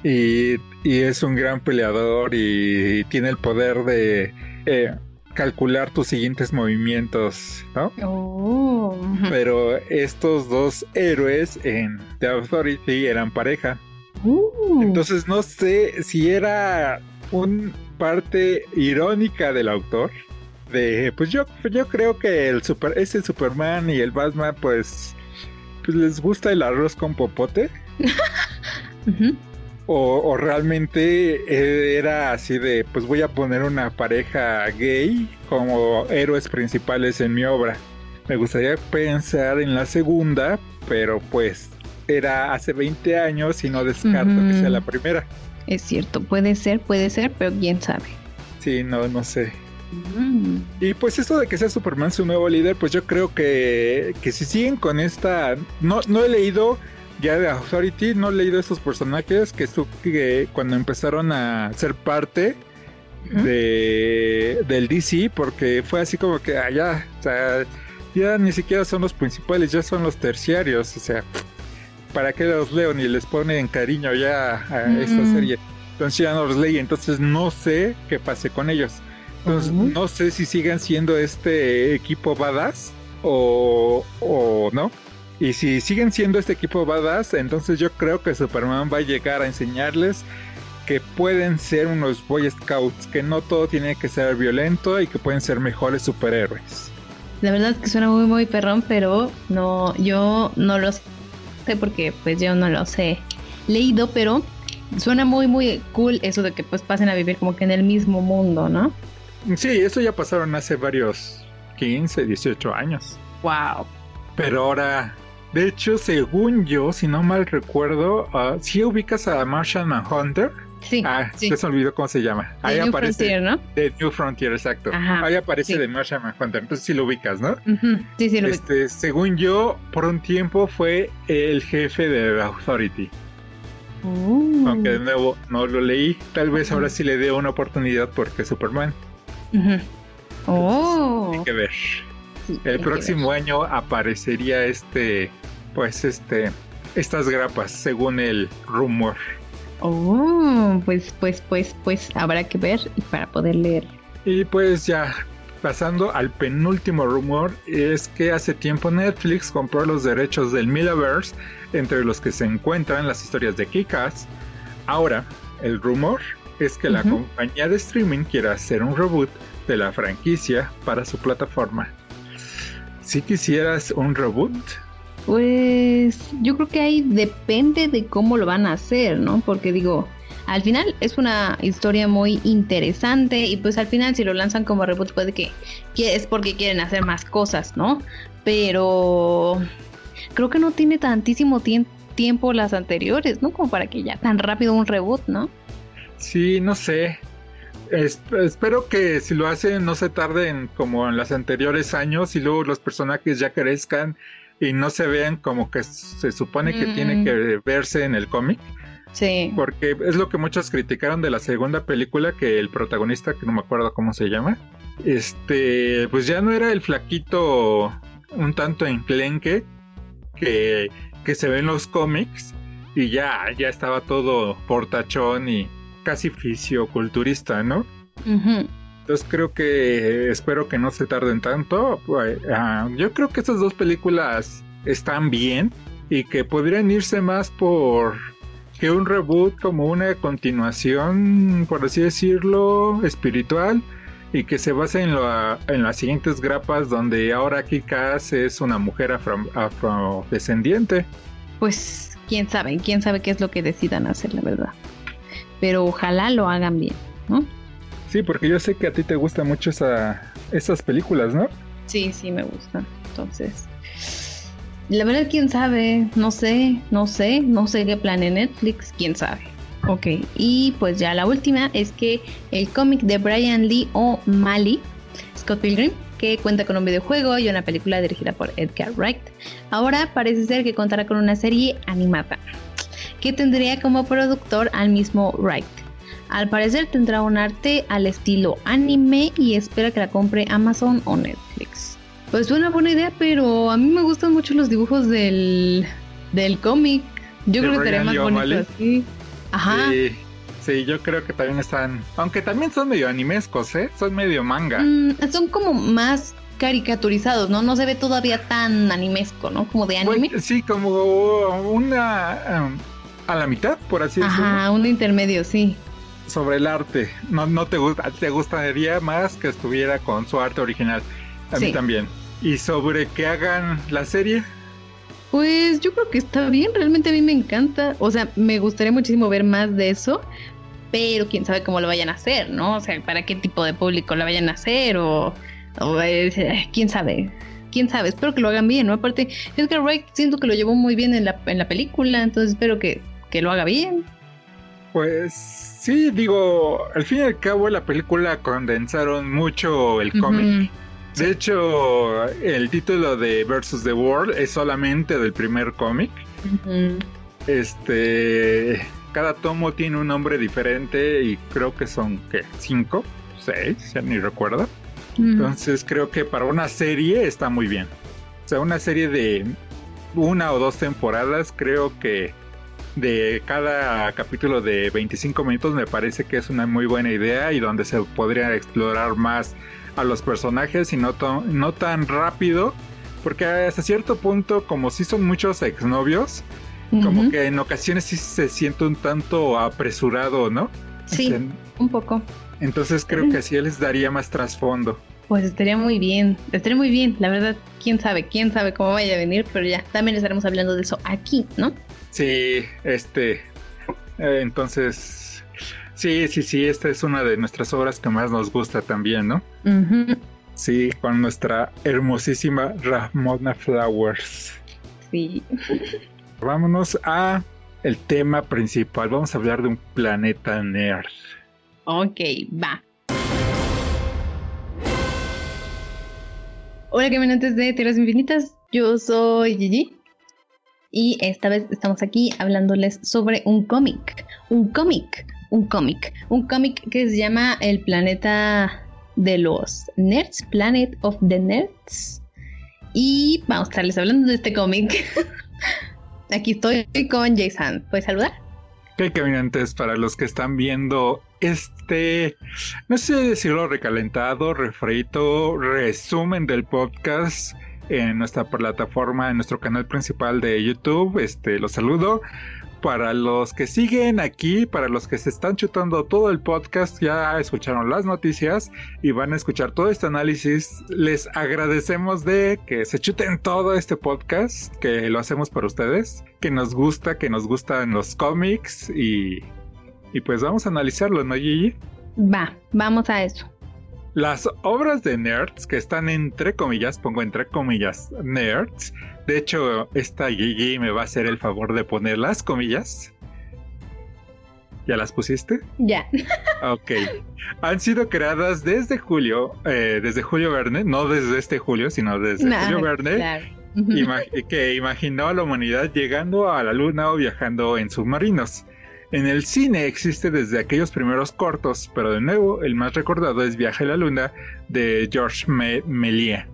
y, y, es un gran peleador y tiene el poder de eh, calcular tus siguientes movimientos, ¿no? Oh. Pero estos dos héroes en The Authority eran pareja. Uh. Entonces no sé si era un parte irónica del autor. De, pues yo, yo creo que el super, ese Superman y el Batman, pues, pues les gusta el arroz con popote. O, realmente era así de, pues voy a poner una pareja gay como héroes principales en mi obra. Me gustaría pensar en la segunda, pero pues era hace 20 años y no descarto que sea la primera. Es cierto, puede ser, puede ser, pero quién sabe. Sí, no, no sé. Y pues esto de que sea Superman su nuevo líder, pues yo creo que, que si siguen con esta... No, no he leído ya de Authority no he leído esos personajes que, que cuando empezaron a ser parte de, del DC, porque fue así como que allá, o sea, ya ni siquiera son los principales, ya son los terciarios, o sea, ¿para qué los leo? Ni les ponen cariño ya a esta serie. Entonces ya no los leí, entonces no sé qué pase con ellos. Entonces no sé si sigan siendo este equipo badass o, o no. Y si siguen siendo este equipo badass, entonces yo creo que Superman va a llegar a enseñarles que pueden ser unos Boy Scouts, que no todo tiene que ser violento y que pueden ser mejores superhéroes. La verdad es que suena muy muy perrón, pero no, yo no lo sé porque pues yo no los he leído, pero suena muy muy cool eso de que pues pasen a vivir como que en el mismo mundo, ¿no? Sí, eso ya pasaron hace varios 15, 18 años. Wow. Pero ahora de hecho, según yo, si no mal recuerdo, si ¿sí ubicas a Martian Manhunter. Sí. Ah, se me olvidó cómo se llama. Ahí New aparece. Frontier, ¿no? De New Frontier, exacto. Ahí aparece de Martian Manhunter. Entonces sí lo ubicas, ¿no? Sí, sí lo este, Según yo, por un tiempo fue el jefe de Authority. Uh. Aunque de nuevo no lo leí, tal vez ahora sí le dé una oportunidad porque Superman. oh. hay que ver. El próximo año aparecería este, pues este, estas grapas, según el rumor. Oh, pues, pues, pues, pues habrá que ver para poder leer. Y pues ya, pasando al penúltimo rumor, es que hace tiempo Netflix compró los derechos del Millaverse, entre los que se encuentran las historias de Kikas. Ahora, el rumor es que la compañía de streaming quiere hacer un reboot de la franquicia para su plataforma. Si quisieras un reboot, pues yo creo que ahí depende de cómo lo van a hacer, ¿no? Porque digo, al final es una historia muy interesante y pues al final si lo lanzan como reboot puede que, es porque quieren hacer más cosas, ¿no? Pero creo que no tiene tantísimo tiempo las anteriores, ¿no? Como para que ya tan rápido un reboot, ¿no? Sí, no sé. espero que si lo hacen no se tarden como en los anteriores años y luego los personajes ya crezcan y no se vean como que se supone que tiene que verse en el cómic. Sí. Porque es lo que muchos criticaron de la segunda película, que el protagonista, que no me acuerdo cómo se llama, este, pues ya no era el flaquito un tanto enclenque que, que se ve en los cómics y ya, ya estaba todo portachón y casi fisioculturista, ¿no? Entonces creo que espero que no se tarden tanto. Pues, ah, yo creo que estas dos películas están bien y que podrían irse más por que un reboot como una continuación, por así decirlo, espiritual y que se base en, en las siguientes grapas donde ahora Kikas es una mujer afrodescendiente. Pues quién sabe, quién sabe qué es lo que decidan hacer, la verdad. Pero ojalá lo hagan bien, ¿no? Sí, porque yo sé que a ti te gustan mucho esa, esas películas, ¿no? Sí, sí, me gustan. Entonces, la verdad, quién sabe, no sé, no sé, no sé qué plan en Netflix, quién sabe. Ok, y pues ya la última es que el cómic de Brian Lee O'Malley, Scott Pilgrim, que cuenta con un videojuego y una película dirigida por Edgar Wright, ahora parece ser que contará con una serie animada, que tendría como productor al mismo Wright. Al parecer tendrá un arte al estilo anime y espera que la compre Amazon o Netflix. Pues una buena idea, pero a mí me gustan mucho los dibujos del, del cómic. Yo creo que estaría más bonito así. Ajá. Sí, yo creo que también están. Aunque también son medio animescos, ¿eh? Son medio manga. Mm, son como más caricaturizados, ¿no? No se ve todavía tan animesco, ¿no? Como de anime. sí, como una. Um, a la mitad, por así decirlo. Ajá, un intermedio, sí sobre el arte. No, no te gusta, te gustaría más que estuviera con su arte original. A mí también. ¿Y sobre que hagan la serie? Pues yo creo que está bien, realmente a mí me encanta. O sea, me gustaría muchísimo ver más de eso, pero quién sabe cómo lo vayan a hacer, ¿no? O sea, para qué tipo de público lo vayan a hacer o, eh, quién sabe. Quién sabe, espero que lo hagan bien, ¿no? Aparte, Edgar Wright siento que lo llevó muy bien en la, en la película, entonces espero que, que lo haga bien. Pues Sí, digo, al fin y al cabo la película condensaron mucho el cómic. De hecho, el título de Versus the World es solamente del primer cómic. Este, cada tomo tiene un nombre diferente y creo que son ¿qué? cinco, seis, ya ni recuerdo. Entonces creo que para una serie está muy bien. O sea, una serie de una o dos temporadas creo que de cada capítulo de 25 minutos me parece que es una muy buena idea y donde se podría explorar más a los personajes y no, no tan rápido, porque hasta cierto punto, como si son muchos exnovios, como que en ocasiones sí se siente un tanto apresurado, ¿no? Sí, un poco. Entonces creo que así les daría más trasfondo. Pues estaría muy bien, estaría muy bien, la verdad, quién sabe, quién sabe cómo vaya a venir, pero ya también estaremos hablando de eso aquí, ¿no? Sí, este, eh, entonces, sí, sí, sí, esta es una de nuestras obras que más nos gusta también, ¿no? Sí, con nuestra hermosísima Ramona Flowers. Sí. Vámonos a el tema principal. Vamos a hablar de un planeta nerd. Ok, va. Hola caminantes de Tierras Infinitas, yo soy Gigi. Y esta vez estamos aquí hablándoles sobre un cómic, un cómic, un cómic, un cómic que se llama El planeta de los nerds, Planet of the Nerds. Y vamos a estarles hablando de este cómic. aquí estoy con Jason. ¿Puedes saludar? Ok, caminantes, para los que están viendo este, no sé decirlo, recalentado, refrito, resumen del podcast en nuestra plataforma, en nuestro canal principal de YouTube. Este, los saludo. Para los que siguen aquí, para los que se están chutando todo el podcast, ya escucharon las noticias y van a escuchar todo este análisis. Les agradecemos de que se chuten todo este podcast, que lo hacemos para ustedes, que nos gusta, que nos gustan los cómics y, y pues vamos a analizarlo, ¿no, Gigi? Va, vamos a eso. Las obras de nerds que están entre comillas, pongo entre comillas, nerds. De hecho, esta Gigi me va a hacer el favor de poner las comillas. ¿Ya las pusiste? Ya. Ok. Han sido creadas desde julio, eh, desde Julio Verne, no desde este julio, sino desde Julio Verne, que imaginó a la humanidad llegando a la luna o viajando en submarinos. En el cine existe desde aquellos primeros cortos, pero de nuevo el más recordado es Viaje a la Luna de Georges Méliès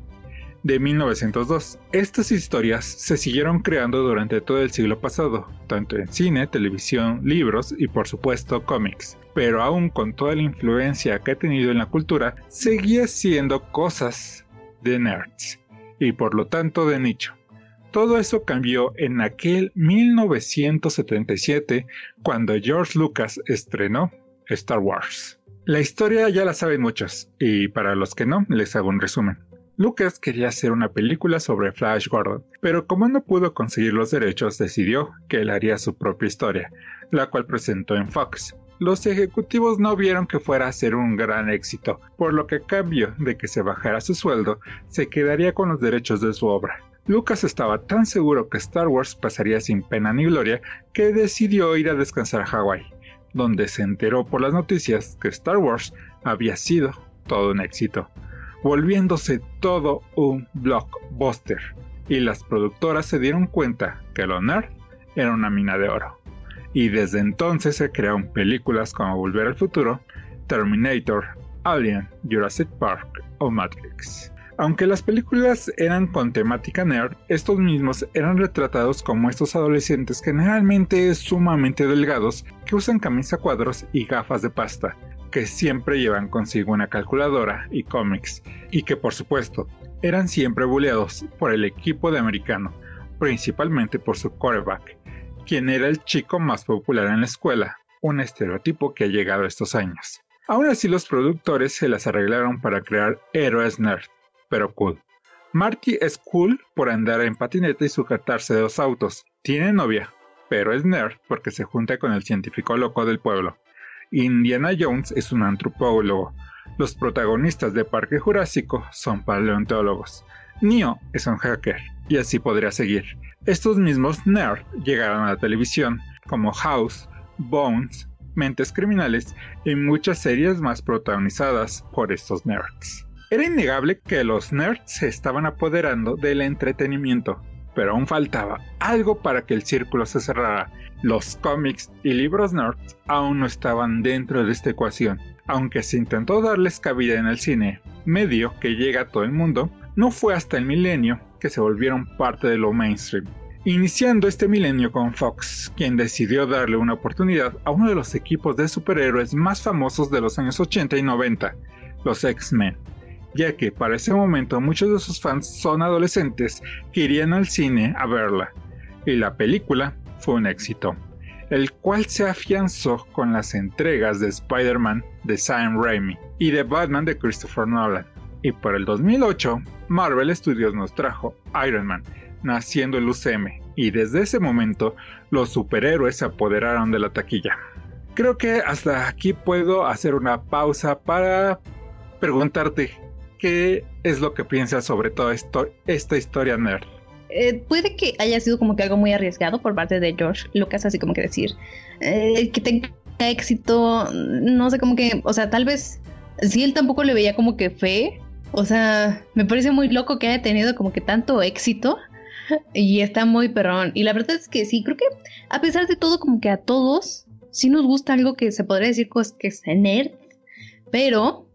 de 1902. Estas historias se siguieron creando durante todo el siglo pasado, tanto en cine, televisión, libros y por supuesto cómics. Pero aún con toda la influencia que ha tenido en la cultura, seguía siendo cosas de nerds y por lo tanto de nicho. Todo eso cambió en aquel 1977 cuando George Lucas estrenó Star Wars. La historia ya la saben muchos, y para los que no, les hago un resumen. Lucas quería hacer una película sobre Flash Gordon, pero como no pudo conseguir los derechos, decidió que él haría su propia historia, la cual presentó en Fox. Los ejecutivos no vieron que fuera a ser un gran éxito, por lo que a cambio de que se bajara su sueldo, se quedaría con los derechos de su obra. Lucas estaba tan seguro que Star Wars pasaría sin pena ni gloria que decidió ir a descansar a Hawái, donde se enteró por las noticias que Star Wars había sido todo un éxito, volviéndose todo un blockbuster, y las productoras se dieron cuenta que lo nerd era una mina de oro. Y desde entonces se crearon películas como Volver al Futuro, Terminator, Alien, Jurassic Park o Matrix. Aunque las películas eran con temática nerd, estos mismos eran retratados como estos adolescentes generalmente sumamente delgados que usan camisa cuadros y gafas de pasta, que siempre llevan consigo una calculadora y cómics, y que por supuesto eran siempre bulleados por el equipo de americano, principalmente por su quarterback, quien era el chico más popular en la escuela, un estereotipo que ha llegado a estos años. Aún así los productores se las arreglaron para crear héroes nerd, pero cool. Marty es cool por andar en patineta y sujetarse de dos autos. Tiene novia, pero es nerd porque se junta con el científico loco del pueblo. Indiana Jones es un antropólogo. Los protagonistas de Parque Jurásico son paleontólogos. Neo es un hacker, y así podría seguir. Estos mismos nerds llegaron a la televisión, como House, Bones, Mentes Criminales y muchas series más protagonizadas por estos nerds. Era innegable que los nerds se estaban apoderando del entretenimiento, pero aún faltaba algo para que el círculo se cerrara. Los cómics y libros nerds aún no estaban dentro de esta ecuación. Aunque se intentó darles cabida en el cine, medio que llega a todo el mundo, no fue hasta el milenio que se volvieron parte de lo mainstream. Iniciando este milenio con Fox, quien decidió darle una oportunidad a uno de los equipos de superhéroes más famosos de los años 80 y 90, los X-Men ya que para ese momento muchos de sus fans son adolescentes que irían al cine a verla, y la película fue un éxito, el cual se afianzó con las entregas de Spider-Man de Sam Raimi y de Batman de Christopher Nolan. Y para el 2008, Marvel Studios nos trajo Iron Man, naciendo el UCM, y desde ese momento los superhéroes se apoderaron de la taquilla. Creo que hasta aquí puedo hacer una pausa para preguntarte ¿qué es lo que piensas sobre toda esta historia nerd? Eh, puede que haya sido como que algo muy arriesgado por parte de George Lucas, así como que decir eh, que tenga éxito, no sé, como que, o sea, tal vez si él tampoco le veía como que fe, o sea, me parece muy loco que haya tenido como que tanto éxito y está muy perrón. Y la verdad es que sí, creo que a pesar de todo, como que a todos sí nos gusta algo que se podría decir que es nerd, pero,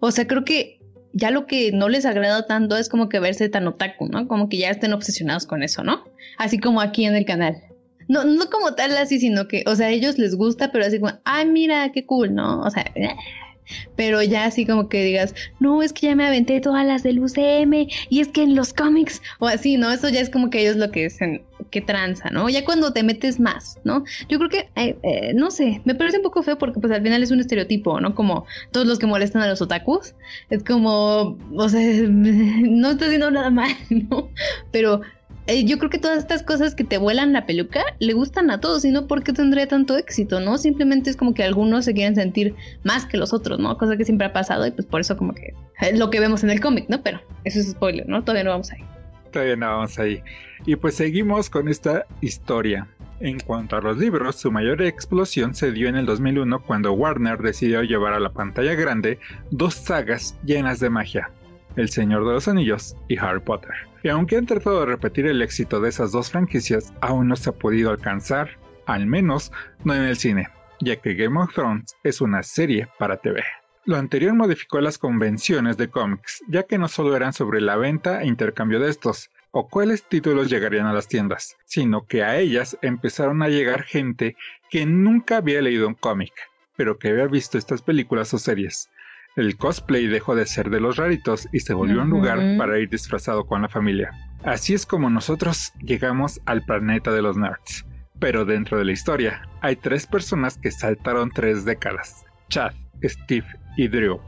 o sea, creo que ya lo que no les agrada tanto es como que verse tan otaku, ¿no? Como que ya estén obsesionados con eso, ¿no? Así como aquí en el canal. No, no como tal así, sino que, o sea, a ellos les gusta, pero así como, ay, mira, qué cool, ¿no? O sea, pero ya así como que digas, no, es que ya me aventé todas las del UCM y es que en los cómics o así, ¿no? Eso ya es como que ellos lo que dicen, que tranza, ¿no? Ya cuando te metes más, ¿no? Yo creo que, eh, eh, no sé, me parece un poco feo porque pues al final es un estereotipo, ¿no? Como todos los que molestan a los otakus, es como, o sea, no estoy haciendo nada mal, ¿no? Pero eh, yo creo que todas estas cosas que te vuelan la peluca le gustan a todos y no porque tendría tanto éxito, ¿no? Simplemente es como que algunos se quieren sentir más que los otros, ¿no? Cosa que siempre ha pasado y pues por eso como que es lo que vemos en el cómic, ¿no? Pero eso es spoiler, ¿no? Todavía no vamos ahí. Todavía no vamos ahí. Y pues seguimos con esta historia. En cuanto a los libros, su mayor explosión se dio en el 2001 cuando Warner decidió llevar a la pantalla grande dos sagas llenas de magia, El Señor de los Anillos y Harry Potter. Y aunque han tratado de repetir el éxito de esas dos franquicias, aún no se ha podido alcanzar, al menos no en el cine, ya que Game of Thrones es una serie para TV. Lo anterior modificó las convenciones de cómics, ya que no solo eran sobre la venta e intercambio de estos, o cuáles títulos llegarían a las tiendas, sino que a ellas empezaron a llegar gente que nunca había leído un cómic, pero que había visto estas películas o series, el cosplay dejó de ser de los raritos y se volvió un lugar para ir disfrazado con la familia. Así es como nosotros llegamos al planeta de los nerds. Pero dentro de la historia hay tres personas que saltaron tres décadas. Chad, Steve y Drew.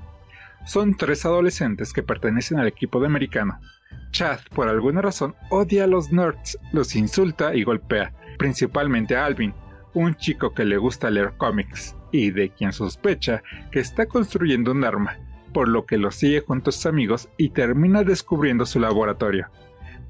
Son tres adolescentes que pertenecen al equipo de americano. Chad, por alguna razón, odia a los nerds, los insulta y golpea, principalmente a Alvin, un chico que le gusta leer cómics y de quien sospecha que está construyendo un arma, por lo que lo sigue junto a sus amigos y termina descubriendo su laboratorio.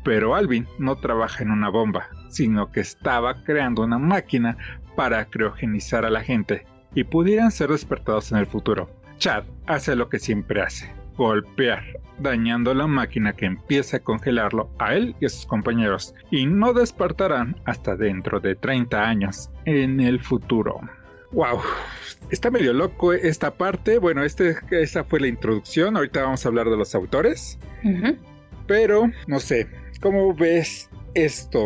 Pero Alvin no trabaja en una bomba, sino que estaba creando una máquina para criogenizar a la gente y pudieran ser despertados en el futuro. Chad hace lo que siempre hace, golpear, dañando la máquina que empieza a congelarlo a él y a sus compañeros, y no despertarán hasta dentro de 30 años en el futuro. ¡Wow! Está medio loco esta parte. Bueno, este, esta fue la introducción. Ahorita vamos a hablar de los autores. Pero, no sé, ¿cómo ves esto?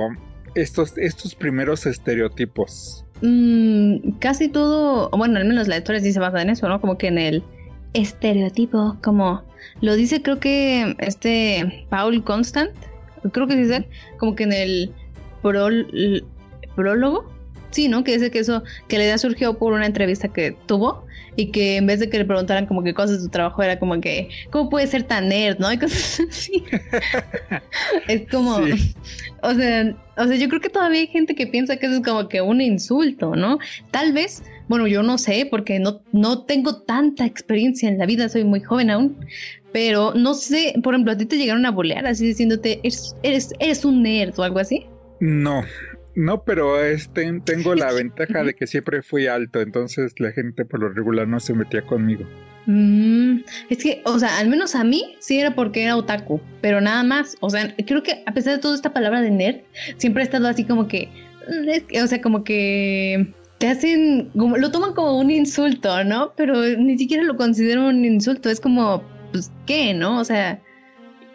Estos, estos primeros estereotipos. Mm, casi todo, bueno, al menos la historia sí se basa en eso, ¿no? Como que en el estereotipo, como lo dice creo que este Paul Constant, creo que dice, como que en el prólogo, sí, ¿no? Que dice que eso, que la idea surgió por una entrevista que tuvo y que en vez de que le preguntaran como qué cosas de su trabajo era como que, ¿cómo puede ser tan nerd, no? Y cosas así. es como, o sea, o sea, yo creo que todavía hay gente que piensa que eso es como que un insulto, ¿no? Tal vez, bueno, yo no sé, porque no, no tengo tanta experiencia en la vida, soy muy joven aún, pero no sé, por ejemplo, a ti te llegaron a bolear así diciéndote, eres, eres, eres un nerd o algo así. No, no, pero este, tengo la ventaja de que siempre fui alto, entonces la gente por lo regular no se metía conmigo. Mm, es que, o sea, al menos a mí sí era porque era otaku, pero nada más. O sea, creo que a pesar de toda esta palabra de nerd, siempre ha estado así como que, mm, o sea, como que te hacen, como, lo toman como un insulto, ¿no? Pero ni siquiera lo considero un insulto, es como, pues, ¿qué, no? O sea,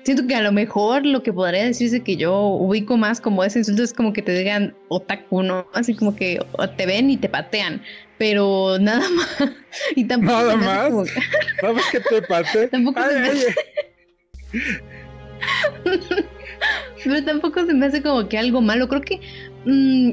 siento que a lo mejor lo que podría decirse que yo ubico más como ese insulto es como que te digan otaku, ¿no? Así como que te ven y te patean, pero nada más. Y tampoco nada más. Nada más que te pateen. Tampoco pero tampoco se me hace como que algo malo. Creo que mm,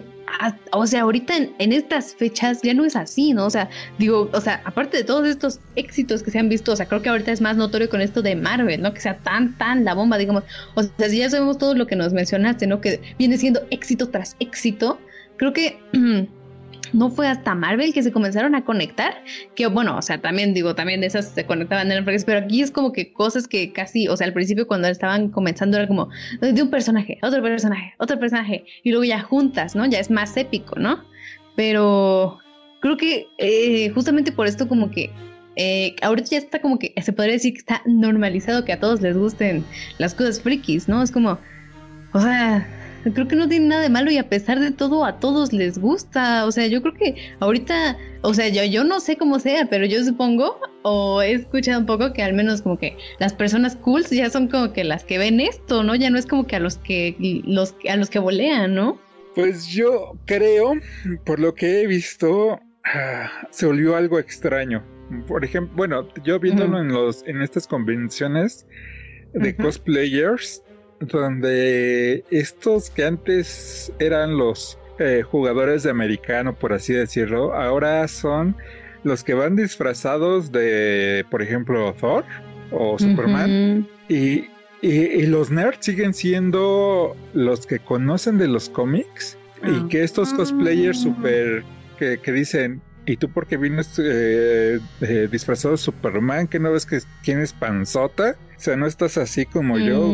o sea, ahorita en, estas fechas ya no es así, ¿no? O sea, digo, o sea, aparte de todos estos éxitos que se han visto, o sea, creo que ahorita es más notorio con esto de Marvel, ¿no? Que sea tan, tan la bomba, digamos. O sea, si ya sabemos todo lo que nos mencionaste, ¿no? Que viene siendo éxito tras éxito, creo que... no fue hasta Marvel que se comenzaron a conectar, que bueno, o sea, también digo, también de esas se conectaban en el pero aquí es como que cosas que casi, o sea, al principio cuando estaban comenzando era como de un personaje, otro personaje, otro personaje, y luego ya juntas, ¿no? Ya es más épico, ¿no? Pero creo que eh, justamente por esto como que eh, ahorita ya está como que se podría decir que está normalizado que a todos les gusten las cosas frikis, ¿no? Es como, O sea, creo que no tiene nada de malo y a pesar de todo a todos les gusta. O sea, yo creo que ahorita, o sea, yo, yo no sé cómo sea, pero yo supongo o he escuchado un poco que al menos como que las personas cool ya son como que las que ven esto, ¿no? Ya no es como que a los que los a los que volean, ¿no? Pues yo creo, por lo que he visto, ah, se volvió algo extraño. Por ejemplo, bueno, yo viéndolo en los en estas convenciones de cosplayers, donde estos que antes eran los eh, jugadores de americano, por así decirlo, ahora son los que van disfrazados de, por ejemplo, Thor o Superman. y, y, los nerds siguen siendo los que conocen de los cómics y ah. que estos cosplayers super que, que dicen, ¿y tú por qué vienes eh, eh, disfrazado de Superman? ¿Que no ves que tienes panzota? O sea, no estás así como yo.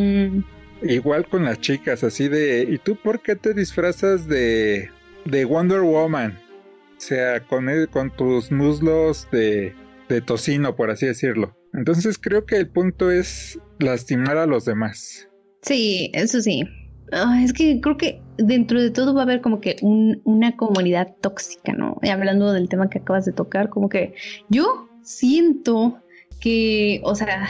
Igual con las chicas, así de, ¿y tú por qué te disfrazas de, de Wonder Woman? O sea, con, con tus muslos de, de tocino, por así decirlo. Entonces creo que el punto es lastimar a los demás. Sí, eso sí. es que creo que dentro de todo va a haber como que una comunidad tóxica, ¿no? Y hablando del tema que acabas de tocar, como que yo siento que, o sea,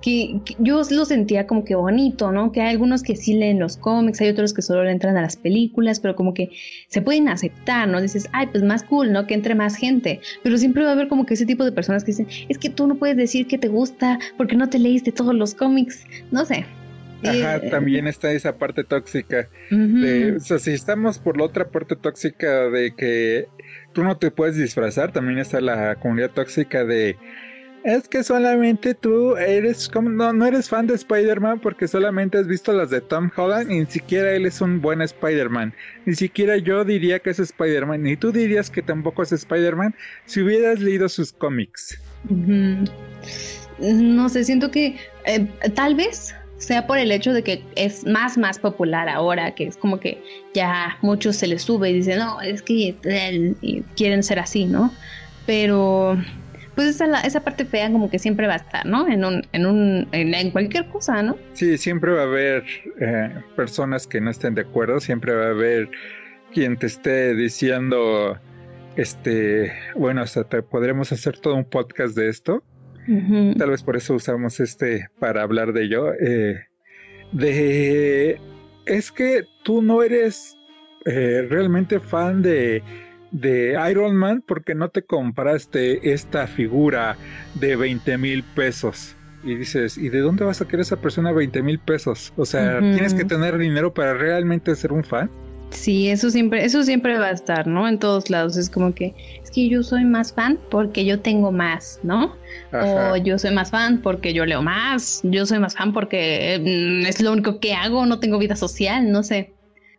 que, yo lo sentía como que bonito, ¿no? Que hay algunos que sí leen los cómics, hay otros que solo le entran a las películas, pero como que se pueden aceptar, ¿no? Dices, ay, pues más cool, ¿no? Que entre más gente. Pero siempre va a haber como que ese tipo de personas que dicen, es que tú no puedes decir que te gusta porque no te leíste todos los cómics, no sé. Ajá, eh, también está esa parte tóxica. de, o sea, si estamos por la otra parte tóxica de que tú no te puedes disfrazar, también está la comunidad tóxica de es que solamente tú eres como no, no eres fan de Spider-Man porque solamente has visto las de Tom Holland y ni siquiera él es un buen Spider-Man. Ni siquiera yo diría que es Spider-Man, ni tú dirías que tampoco es Spider-Man si hubieras leído sus cómics. No sé, siento que eh, tal vez sea por el hecho de que es más, más popular ahora, que es como que ya muchos se les sube y dicen, no, es que eh, quieren ser así, ¿no? Pero pues esa, esa parte fea como que siempre va a estar, ¿no? En un, en un, en, cualquier cosa, ¿no? Sí, siempre va a haber eh, personas que no estén de acuerdo, siempre va a haber quien te esté diciendo, este, bueno, hasta te podremos hacer todo un podcast de esto. Tal vez por eso usamos este para hablar de ello. Eh, de es que tú no eres eh, realmente fan de de Iron Man porque no te compraste esta figura de 20 mil pesos. Y dices, ¿y de dónde vas a querer esa persona 20 mil pesos? O sea, tienes que tener dinero para realmente ser un fan. Sí, eso siempre, eso siempre va a estar, ¿no? En todos lados. Es como que, es que yo soy más fan porque yo tengo más, ¿no? O yo soy más fan porque yo leo más. Yo soy más fan porque mm, es lo único que hago, no tengo vida social, no sé.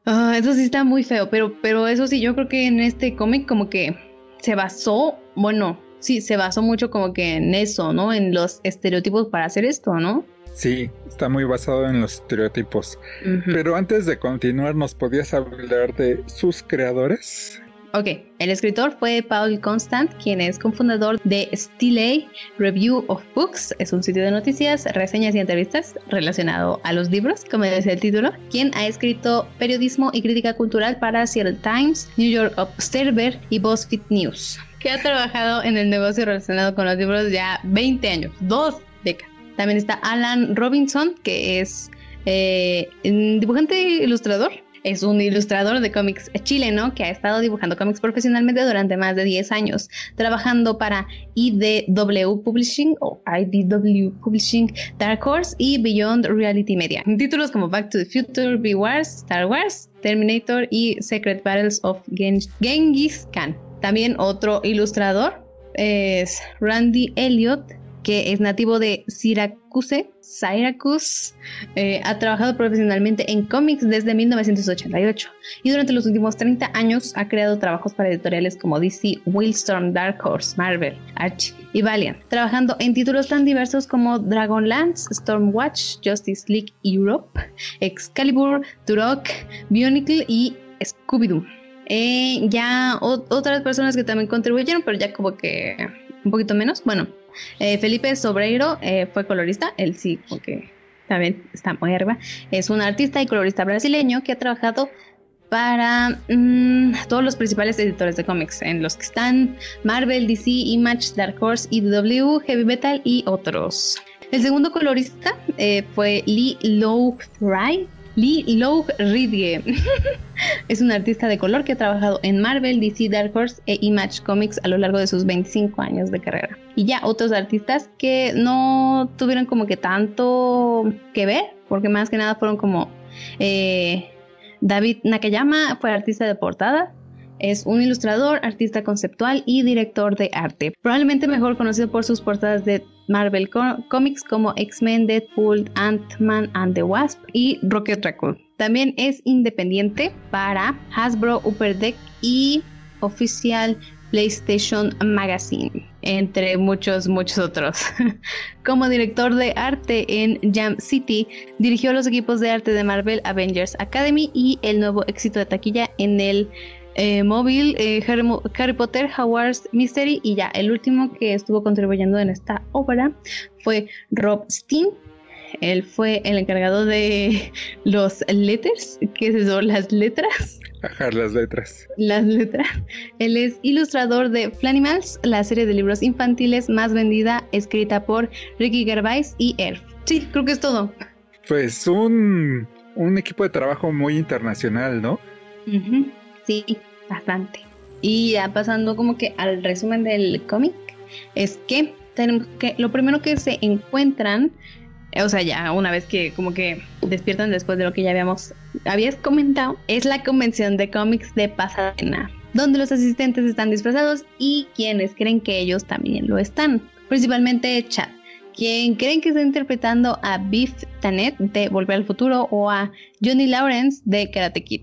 Ah, eso sí está muy feo, pero, pero eso sí, yo creo que en este cómic como que se basó, bueno, sí, se basó mucho como que en eso, ¿no? En los estereotipos para hacer esto, ¿no? Sí, está muy basado en los estereotipos. Pero antes de continuar, ¿nos podías hablar de sus creadores? Ok, el escritor fue Paul Constant, quien es cofundador de Stiley Review of Books, es un sitio de noticias, reseñas y entrevistas relacionado a los libros, como dice el título, quien ha escrito periodismo y crítica cultural para Seattle Times, New York Observer y BuzzFeed News, que ha trabajado en el negocio relacionado con los libros ya 20 años, dos décadas. También está Alan Robinson, que es eh, dibujante e ilustrador es un ilustrador de cómics chileno que ha estado dibujando cómics profesionalmente durante más de 10 años, trabajando para IDW Publishing o IDW Publishing, Dark Horse y Beyond Reality Media. Títulos como Back to the Future, B-Wars, Star Wars, Terminator y Secret Battles of Genghis Khan. También otro ilustrador es Randy Elliott, que es nativo de Syracuse, Syracuse, eh, ha trabajado profesionalmente en cómics desde 1988 y durante los últimos 30 años ha creado trabajos para editoriales como DC, Wildstorm, Dark Horse, Marvel, Archie y Valiant, trabajando en títulos tan diversos como Dragonlance, Stormwatch, Justice League Europe, Excalibur, Turok, Bionicle y Scooby-Doo. Eh, ya otras personas que también contribuyeron, pero ya como que un poquito menos. Bueno, eh, Felipe Sobreiro eh, fue colorista, él sí, porque también está muy arriba. Es un artista y colorista brasileño que ha trabajado para mm, todos los principales editores de cómics, en los que están Marvel, DC, Image, Dark Horse, IDW, Heavy Metal y otros. El segundo colorista eh, fue Lee Low Fry. Lee Low Ridge es un artista de color que ha trabajado en Marvel, DC, Dark Horse e Image Comics a lo largo de sus 25 años de carrera. Y ya otros artistas que no tuvieron como que tanto que ver, porque más que nada fueron como eh, David Nakayama fue artista de portada, es un ilustrador, artista conceptual y director de arte. Probablemente mejor conocido por sus portadas de Marvel Comics como X-Men, Deadpool, Ant-Man and the Wasp y Rocket Raccoon. También es independiente para Hasbro Upper Deck y Oficial PlayStation Magazine, entre muchos, muchos otros. Como director de arte en Jam City, dirigió los equipos de arte de Marvel Avengers Academy y el nuevo éxito de taquilla en el eh, móvil eh, Harry, Potter, Howard's Mystery y ya el último que estuvo contribuyendo en esta obra fue Rob Steen. Él fue el encargado de los letters, que es eso, las letras. Ajá, las letras. Las letras. Él es ilustrador de Flanimals, la serie de libros infantiles más vendida, escrita por Ricky Gervais y Erf. Sí, creo que es todo. Pues un, un equipo de trabajo muy internacional, ¿no? Sí, bastante. Y ya pasando como que al resumen del cómic, es que tenemos que lo primero que se encuentran, o sea, ya una vez que como que despiertan después de lo que ya habíamos habías comentado, es la convención de cómics de Pasadena, donde los asistentes están disfrazados y quienes creen que ellos también lo están, principalmente Chad quien creen que está interpretando a Biff Tannen de Volver al Futuro o a Johnny Lawrence de Karate Kid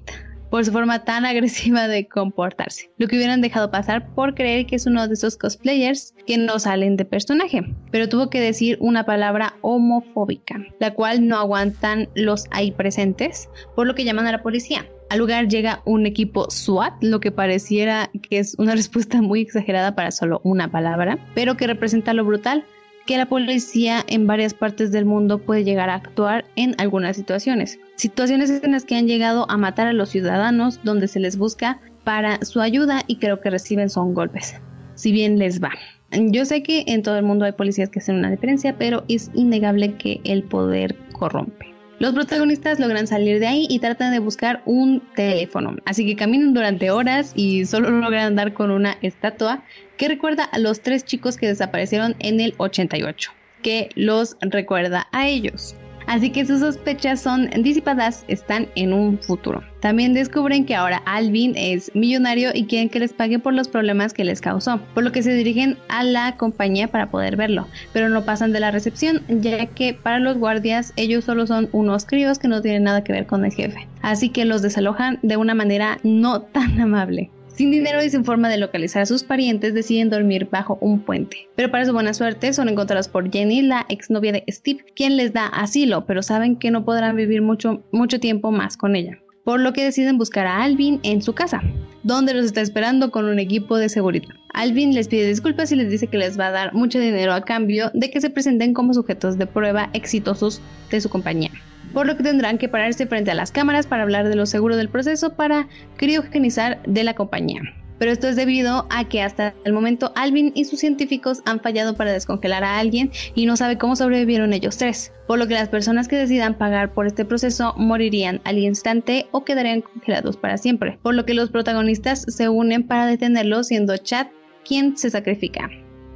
por su forma tan agresiva de comportarse, lo que hubieran dejado pasar por creer que es uno de esos cosplayers que no salen de personaje, pero tuvo que decir una palabra homofóbica, la cual no aguantan los ahí presentes, por lo que llaman a la policía. Al lugar llega un equipo SWAT, lo que pareciera que es una respuesta muy exagerada para solo una palabra, pero que representa lo brutal que la policía en varias partes del mundo puede llegar a actuar en algunas situaciones. Situaciones en las que han llegado a matar a los ciudadanos donde se les busca para su ayuda y creo que reciben son golpes, si bien les va. Yo sé que en todo el mundo hay policías que hacen una diferencia, pero es innegable que el poder corrompe. Los protagonistas logran salir de ahí y tratan de buscar un teléfono, así que caminan durante horas y solo logran dar con una estatua que recuerda a los tres chicos que desaparecieron en el 88, que los recuerda a ellos. Así que sus sospechas son disipadas, están en un futuro. También descubren que ahora Alvin es millonario y quieren que les pague por los problemas que les causó, por lo que se dirigen a la compañía para poder verlo, pero no pasan de la recepción, ya que para los guardias ellos solo son unos críos que no tienen nada que ver con el jefe. Así que los desalojan de una manera no tan amable. Sin dinero y sin forma de localizar a sus parientes, deciden dormir bajo un puente. Pero para su buena suerte, son encontrados por Jenny, la exnovia de Steve, quien les da asilo, pero saben que no podrán vivir mucho, mucho tiempo más con ella. Por lo que deciden buscar a Alvin en su casa, donde los está esperando con un equipo de seguridad. Alvin les pide disculpas y les dice que les va a dar mucho dinero a cambio de que se presenten como sujetos de prueba exitosos de su compañía por lo que tendrán que pararse frente a las cámaras para hablar de lo seguro del proceso para criogenizar de la compañía. Pero esto es debido a que hasta el momento Alvin y sus científicos han fallado para descongelar a alguien y no sabe cómo sobrevivieron ellos tres, por lo que las personas que decidan pagar por este proceso morirían al instante o quedarían congelados para siempre, por lo que los protagonistas se unen para detenerlo siendo Chad quien se sacrifica.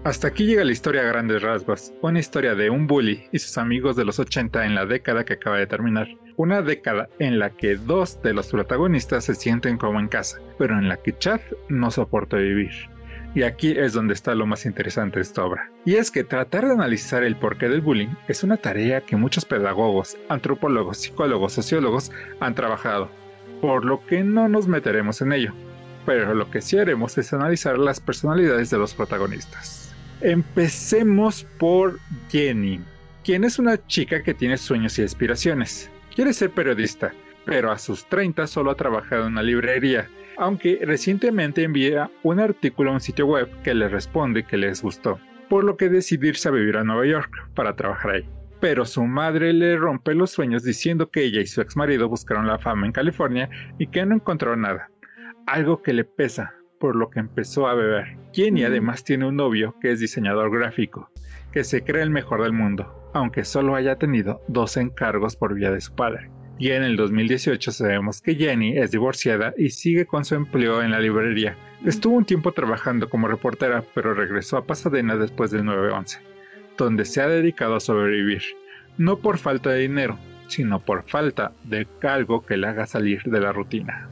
Hasta aquí llega la historia a grandes rasgos, una historia de un bully y sus amigos de los 80 en la década que acaba de terminar. Una década en la que dos de los protagonistas se sienten como en casa, pero en la que Chad no soporta vivir. Y aquí es donde está lo más interesante de esta obra. Y es que tratar de analizar el porqué del bullying es una tarea que muchos pedagogos, antropólogos, psicólogos, sociólogos han trabajado, por lo que no nos meteremos en ello. Pero lo que sí haremos es analizar las personalidades de los protagonistas. Empecemos por Jenny, quien es una chica que tiene sueños y aspiraciones. Quiere ser periodista, pero a sus 30 solo ha trabajado en una librería, aunque recientemente envía un artículo a un sitio web que le responde que les gustó, por lo que decidirse a vivir a Nueva York para trabajar ahí. pero su madre le rompe los sueños diciendo que ella y su ex marido buscaron la fama en California y que no encontró nada, algo que le pesa, por lo que empezó a beber. Jenny además tiene un novio que es diseñador gráfico, que se cree el mejor del mundo, aunque solo haya tenido dos encargos por vía de su padre. Y en el 2018 sabemos que Jenny es divorciada y sigue con su empleo en la librería. Estuvo un tiempo trabajando como reportera, pero regresó a Pasadena después del 9-11, donde se ha dedicado a sobrevivir, no por falta de dinero, sino por falta de algo que le haga salir de la rutina.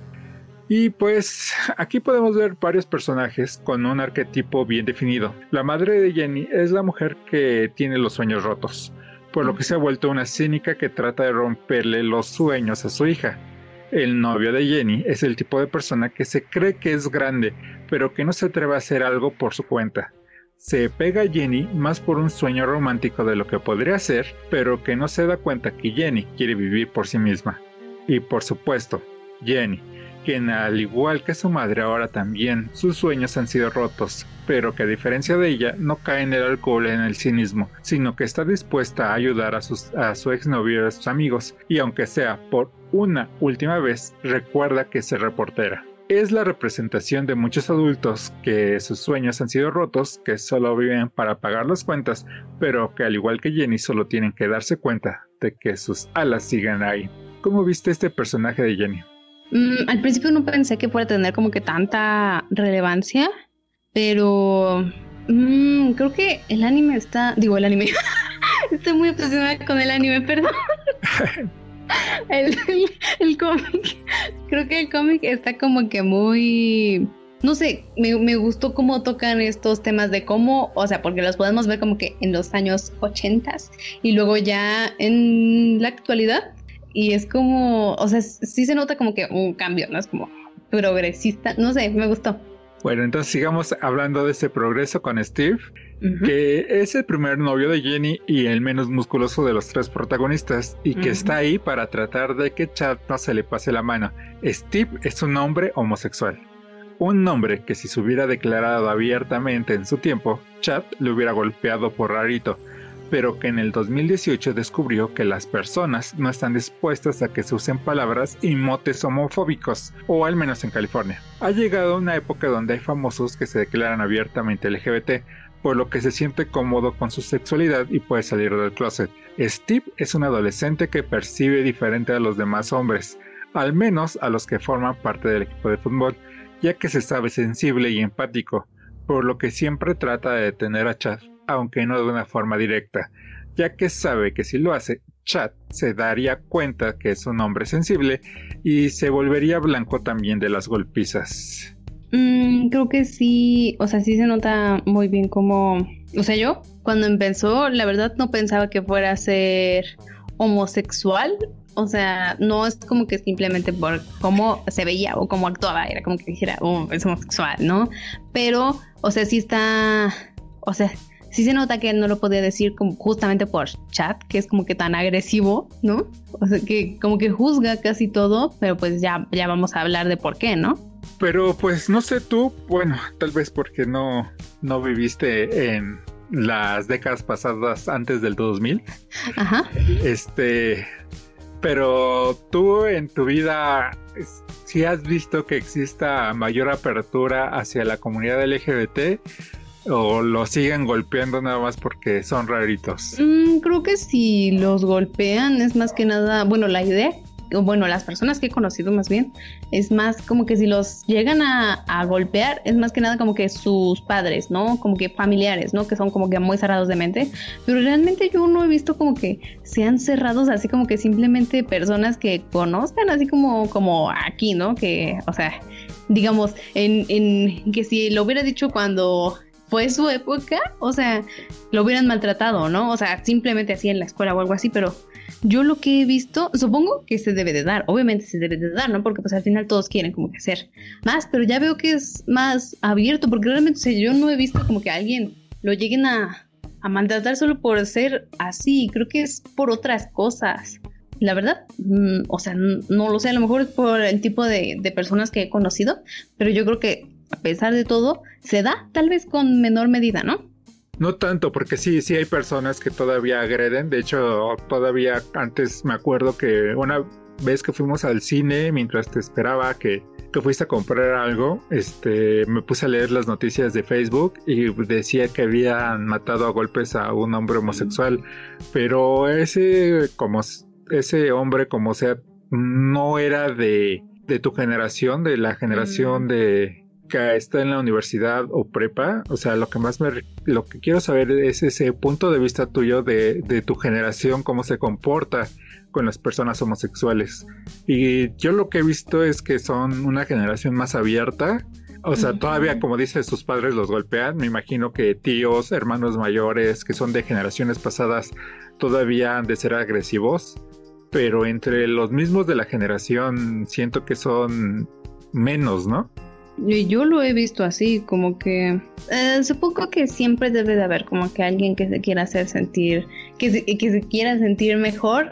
Y pues aquí podemos ver varios personajes con un arquetipo bien definido. La madre de Jenny es la mujer que tiene los sueños rotos, por lo que se ha vuelto una cínica que trata de romperle los sueños a su hija. El novio de Jenny es el tipo de persona que se cree que es grande, pero que no se atreve a hacer algo por su cuenta. Se pega a Jenny más por un sueño romántico de lo que podría ser, pero que no se da cuenta que Jenny quiere vivir por sí misma. Y por supuesto, Jenny, quien al igual que su madre ahora también sus sueños han sido rotos, pero que a diferencia de ella no cae en el alcohol en el cinismo, sino que está dispuesta a ayudar a, sus, a su y a sus amigos, y aunque sea por una última vez, recuerda que es reportera. Es la representación de muchos adultos que sus sueños han sido rotos, que solo viven para pagar las cuentas, pero que al igual que Jenny solo tienen que darse cuenta de que sus alas siguen ahí. ¿Cómo viste este personaje de Jenny? Mm, al principio no pensé que fuera a tener como que tanta relevancia, pero mm, creo que el anime está, digo el anime, estoy muy obsesionada con el anime, perdón. el, cómic, creo que el cómic está como que muy no sé, me, me, gustó cómo tocan estos temas de cómo, o sea, porque los podemos ver como que en los años 80 y luego ya en la actualidad y es como, o sea, sí se nota como que un cambio, ¿no? Es como progresista, no sé, me gustó. Bueno, entonces sigamos hablando de ese progreso con Steve, que es el primer novio de Jenny y el menos musculoso de los tres protagonistas, y que está ahí para tratar de que Chad no se le pase la mano. Steve es un hombre homosexual. Un hombre que si se hubiera declarado abiertamente en su tiempo, Chad le hubiera golpeado por rarito, pero que en el 2018 descubrió que las personas no están dispuestas a que se usen palabras y motes homofóbicos, o al menos en California. Ha llegado una época donde hay famosos que se declaran abiertamente LGBT, por lo que se siente cómodo con su sexualidad y puede salir del closet. Steve es un adolescente que percibe diferente a los demás hombres, al menos a los que forman parte del equipo de fútbol, ya que se sabe sensible y empático, por lo que siempre trata de detener a Chad aunque no de una forma directa, ya que sabe que si lo hace, Chad se daría cuenta que es un hombre sensible y se volvería blanco también de las golpizas. Mm, creo que sí, o sea, sí se nota muy bien como, o sea, yo cuando empezó, la verdad no pensaba que fuera a ser homosexual, o sea, no es como que simplemente por cómo se veía o cómo actuaba, era como que dijera, oh, es homosexual, ¿no? Pero, o sea, sí está, o sea, sí se nota que no lo podía decir como justamente por chat, que es como que tan agresivo, ¿no? O sea, que como que juzga casi todo, pero pues ya, ya vamos a hablar de por qué, ¿no? Pero pues no sé tú, bueno, tal vez porque no, no viviste en las décadas pasadas antes del 2000. Ajá. Este, pero tú en tu vida si has visto que exista mayor apertura hacia la comunidad LGBT ¿O lo siguen golpeando nada más porque son raritos? Mm, creo que si los golpean es más que nada, bueno, la idea, bueno, las personas que he conocido más bien, es más como que si los llegan a, golpear, es más que nada como que sus padres, ¿no? Como que familiares, ¿no? Que son como que muy cerrados de mente. Pero realmente yo no he visto como que sean cerrados así como que simplemente personas que conozcan, así como, como aquí, ¿no? Que, o sea, digamos, en que si lo hubiera dicho cuando fue su época, o sea, lo hubieran maltratado, ¿no? O sea, simplemente así en la escuela o algo así, pero yo lo que he visto, supongo que se debe de dar, obviamente se debe de dar, ¿no? Porque pues al final todos quieren como que hacer más, pero ya veo que es más abierto, porque realmente o yo no he visto como que alguien lo lleguen a, a maltratar solo por ser así, creo que es por otras cosas. La verdad, mm, o sea, no, lo sé, a lo mejor es por el tipo de, de personas que he conocido, pero yo creo que a pesar de todo, se da tal vez con menor medida, ¿no? No tanto, porque sí, sí hay personas que todavía agreden. De hecho, todavía antes me acuerdo que una vez que fuimos al cine, mientras te esperaba que, que fuiste a comprar algo, este, me puse a leer las noticias de Facebook y decía que habían matado a golpes a un hombre homosexual. Pero ese, como ese hombre, como sea, no era de, de tu generación, de la generación mm. de está en la universidad o prepa, o sea, lo que más me, lo que quiero saber es ese punto de vista tuyo de, de tu generación, cómo se comporta con las personas homosexuales. Y yo lo que he visto es que son una generación más abierta. O sea, todavía, como dice, sus padres los golpean. Me imagino que tíos, hermanos mayores, que son de generaciones pasadas, todavía han de ser agresivos. Pero entre los mismos de la generación, siento que son menos, ¿no? Yo, lo he visto así, como que eh, supongo que siempre debe de haber como que alguien que se quiera hacer sentir, que se, que se quiera sentir mejor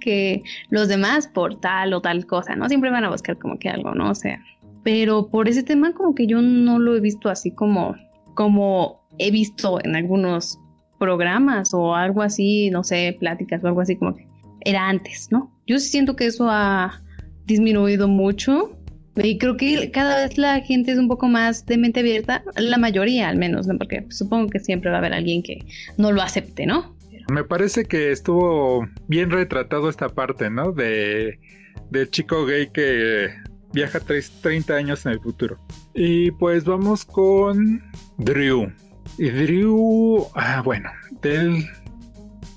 que los demás por tal o tal cosa, ¿no? Siempre van a buscar como que algo, ¿no? O sea, pero por ese tema como que yo no lo he visto así como, como he visto en algunos programas o algo así, no sé, pláticas o algo así como que era antes, ¿no? Yo siento que eso ha disminuido mucho y creo que cada vez la gente es un poco más de mente abierta, la mayoría al menos, ¿no? Porque supongo que siempre va a haber alguien que no lo acepte, ¿no? Me parece que estuvo bien retratado esta parte, ¿no? De del chico gay que viaja 30 años en el futuro. Y pues vamos con Drew. Y Drew, ah, bueno, del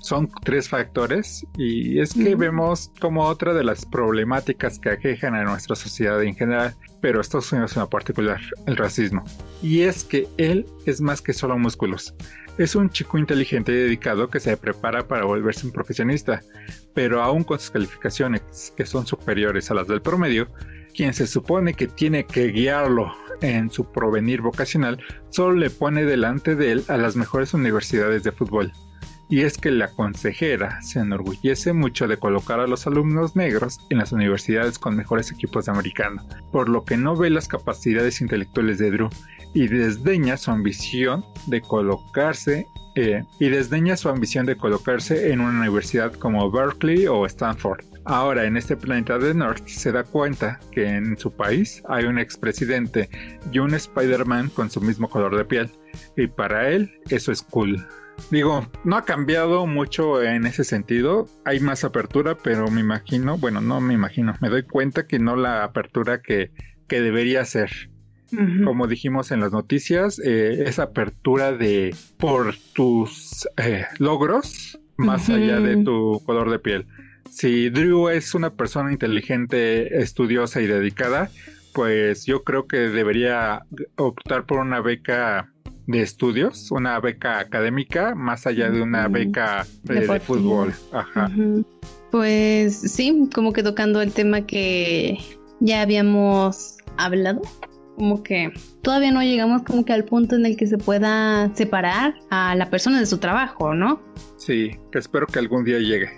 son tres factores y es que vemos como otra de las problemáticas que aquejan a nuestra sociedad en general, pero Estados Unidos en particular, el racismo. Y es que él es más que solo músculos. Es un chico inteligente y dedicado que se prepara para volverse un profesionista, pero aún con sus calificaciones que son superiores a las del promedio, quien se supone que tiene que guiarlo en su provenir vocacional, solo le pone delante de él a las mejores universidades de fútbol y es que la consejera se enorgullece mucho de colocar a los alumnos negros en las universidades con mejores equipos de americano, por lo que no ve las capacidades intelectuales de Drew y desdeña su ambición de colocarse eh, y desdeña su ambición de colocarse en una universidad como Berkeley o Stanford. Ahora en este planeta de North se da cuenta que en su país hay un expresidente y un Spider-Man con su mismo color de piel y para él eso es cool. Digo, no ha cambiado mucho en ese sentido. Hay más apertura, pero me imagino, bueno, no me imagino, me doy cuenta que no la apertura que, que debería ser. Como dijimos en las noticias, eh, esa apertura de por tus eh, logros más allá de tu color de piel. Si Drew es una persona inteligente, estudiosa y dedicada, pues yo creo que debería optar por una beca de estudios, una beca académica, más allá de una beca de, fútbol. Ajá. Pues sí, como que tocando el tema que ya habíamos hablado, como que todavía no llegamos como que al punto en el que se pueda separar a la persona de su trabajo, ¿no? Sí, que espero que algún día llegue.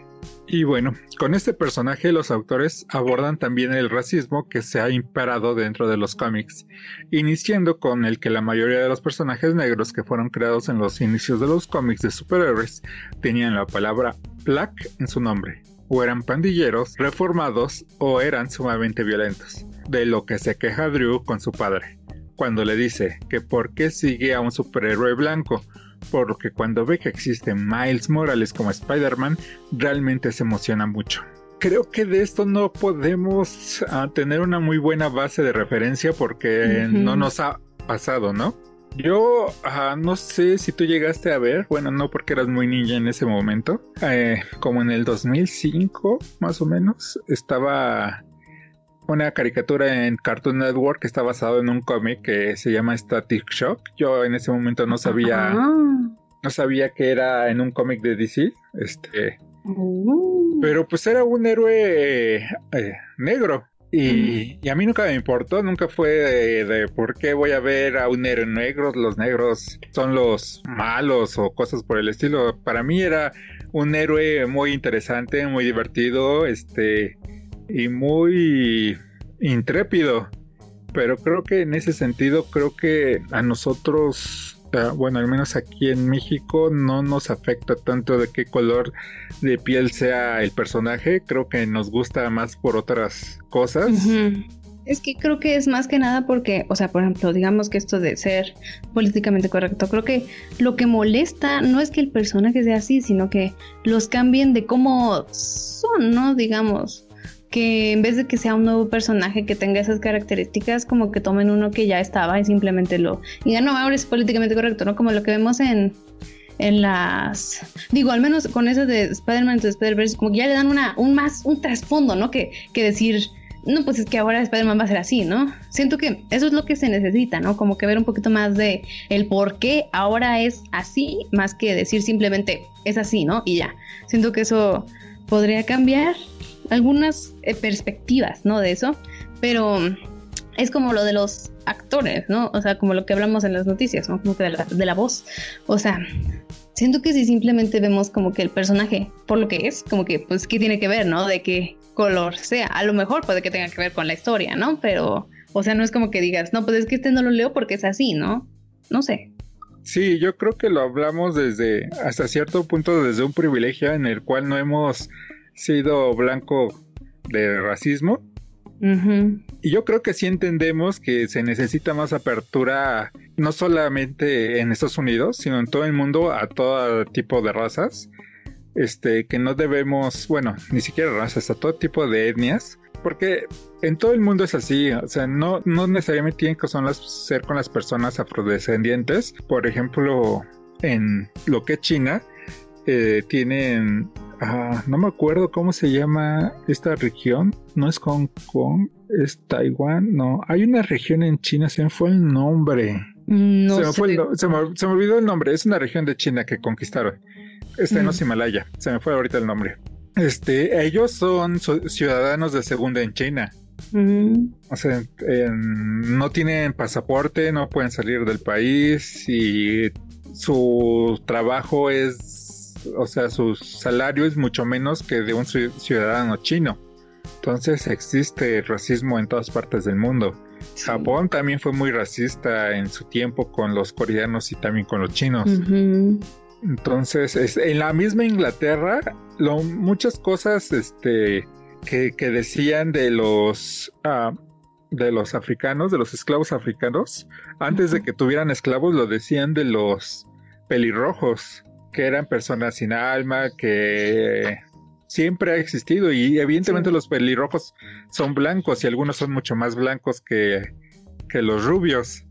Y bueno, con este personaje los autores abordan también el racismo que se ha imperado dentro de los cómics, iniciando con el que la mayoría de los personajes negros que fueron creados en los inicios de los cómics de superhéroes tenían la palabra black en su nombre, o eran pandilleros, reformados o eran sumamente violentos, de lo que se queja Drew con su padre, cuando le dice que por qué sigue a un superhéroe blanco, por lo que cuando ve que existe Miles Morales como Spider-Man, realmente se emociona mucho. Creo que de esto no podemos ah, tener una muy buena base de referencia porque no nos ha pasado, ¿no? Yo ah, no sé si tú llegaste a ver, bueno, no porque eras muy niña en ese momento, eh, como en el 2005 más o menos, estaba una caricatura en Cartoon Network que está basado en un cómic que se llama Static Shock. Yo en ese momento no sabía, no sabía que era en un cómic de DC, este, oh. pero pues era un héroe eh, negro. Y, a mí nunca me importó, nunca fue de, por qué voy a ver a un héroe negro, los negros son los malos o cosas por el estilo. Para mí era un héroe muy interesante, muy divertido, este, y muy intrépido. Pero creo que en ese sentido, creo que a nosotros ah, bueno, al menos aquí en México no nos afecta tanto de qué color de piel sea el personaje, creo que nos gusta más por otras cosas. Es que creo que es más que nada porque, o sea, por ejemplo, digamos que esto de ser políticamente correcto, creo que lo que molesta no es que el personaje sea así, sino que los cambien de cómo son, ¿no? Digamos que en vez de que sea un nuevo personaje que tenga esas características, como que tomen uno que ya estaba y simplemente lo... Ya no, ahora es políticamente correcto, ¿no? Como lo que vemos en, en las... Digo, al menos con eso de Spider-Man y Spider-Verse, como que ya le dan una, un más, un trasfondo, ¿no? Que, que decir, no, pues es que ahora Spider-Man va a ser así, ¿no? Siento que eso es lo que se necesita, ¿no? Como que ver un poquito más de el por qué ahora es así, más que decir simplemente es así, ¿no? Y ya. Siento que eso podría cambiar algunas eh, perspectivas, ¿no? De eso, pero es como lo de los actores, ¿no? O sea, como lo que hablamos en las noticias, ¿no? Como que de la, de la voz. O sea, siento que si simplemente vemos como que el personaje por lo que es, como que, pues, ¿qué tiene que ver, ¿no? De qué color sea. A lo mejor puede que tenga que ver con la historia, ¿no? Pero, o sea, no es como que digas, no, pues es que este no lo leo porque es así, ¿no? No sé. Sí, yo creo que lo hablamos desde, hasta cierto punto, desde un privilegio en el cual no hemos sido blanco de racismo. Y yo creo que sí entendemos que se necesita más apertura, no solamente en Estados Unidos, sino en todo el mundo, a todo tipo de razas. Este, que no debemos, bueno, ni siquiera razas, a todo tipo de etnias, porque en todo el mundo es así, o sea, no, no necesariamente tienen que son las, ser con las personas afrodescendientes. Por ejemplo, en lo que es China, eh, tienen Ah, no me acuerdo cómo se llama esta región. No es Hong Kong, es Taiwán. No, hay una región en China, se me fue el nombre. No se, me fue se, me, olvidó el nombre. Es una región de China que conquistaron. Está en los mm. Himalaya. Se me fue ahorita el nombre. Este, ellos son ciudadanos de segunda en China. Mm. O sea, no tienen pasaporte, no pueden salir del país y su trabajo es o sea, su salario es mucho menos que de un ciudadano chino. Entonces existe racismo en todas partes del mundo. Japón también fue muy racista en su tiempo con los coreanos y también con los chinos. Entonces, en la misma Inglaterra, muchas cosas este, que, decían de los, ah, de los africanos, de los esclavos africanos, antes de que tuvieran esclavos, lo decían de los pelirrojos que eran personas sin alma, que siempre ha existido y evidentemente los pelirrojos son blancos y algunos son mucho más blancos que, que los rubios.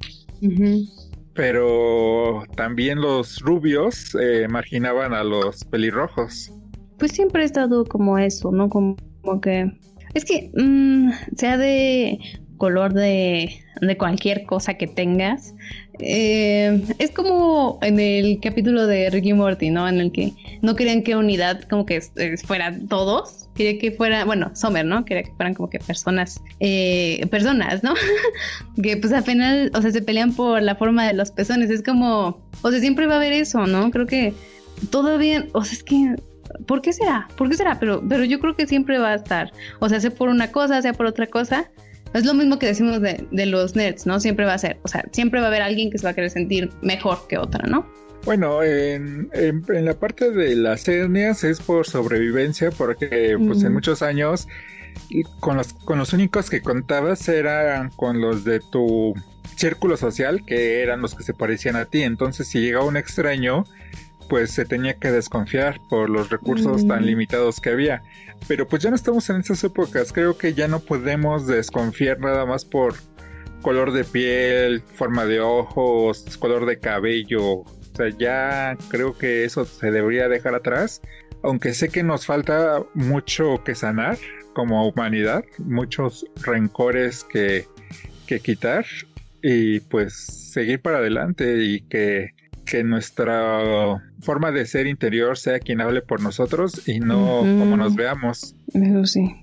Pero también los rubios eh, marginaban a los pelirrojos. Pues siempre ha estado como eso, ¿no? Como, que... Es que mm, sea de color de, de cualquier cosa que tengas, eh, es como en el capítulo de Ricky Morty, ¿no? En el que no querían que unidad como que fueran todos. Quería que fuera, bueno, Sommer, ¿no? Quería que fueran como que personas, eh, personas, ¿no? que pues al final, o sea, se pelean por la forma de los pezones. Es como, o sea, siempre va a haber eso, ¿no? Creo que todavía, o sea, es que ¿por qué será? ¿Por qué será? Pero, pero yo creo que siempre va a estar. O sea, sea por una cosa, sea por otra cosa. Es lo mismo que decimos de, los nerds, ¿no? Siempre va a ser, o sea, siempre va a haber alguien que se va a querer sentir mejor que otra, ¿no? Bueno, en, la parte de las etnias es por sobrevivencia, porque pues en muchos años con los, con los únicos que contabas eran con los de tu círculo social, que eran los que se parecían a ti. Entonces, si llegaba un extraño, pues se tenía que desconfiar por los recursos tan limitados que había. Pero pues ya no estamos en esas épocas, creo que ya no podemos desconfiar nada más por color de piel, forma de ojos, color de cabello. O sea, ya creo que eso se debería dejar atrás. Aunque sé que nos falta mucho que sanar como humanidad, muchos rencores que, que quitar y pues seguir para adelante y que que nuestra forma de ser interior sea quien hable por nosotros y no como nos veamos. Eso sí.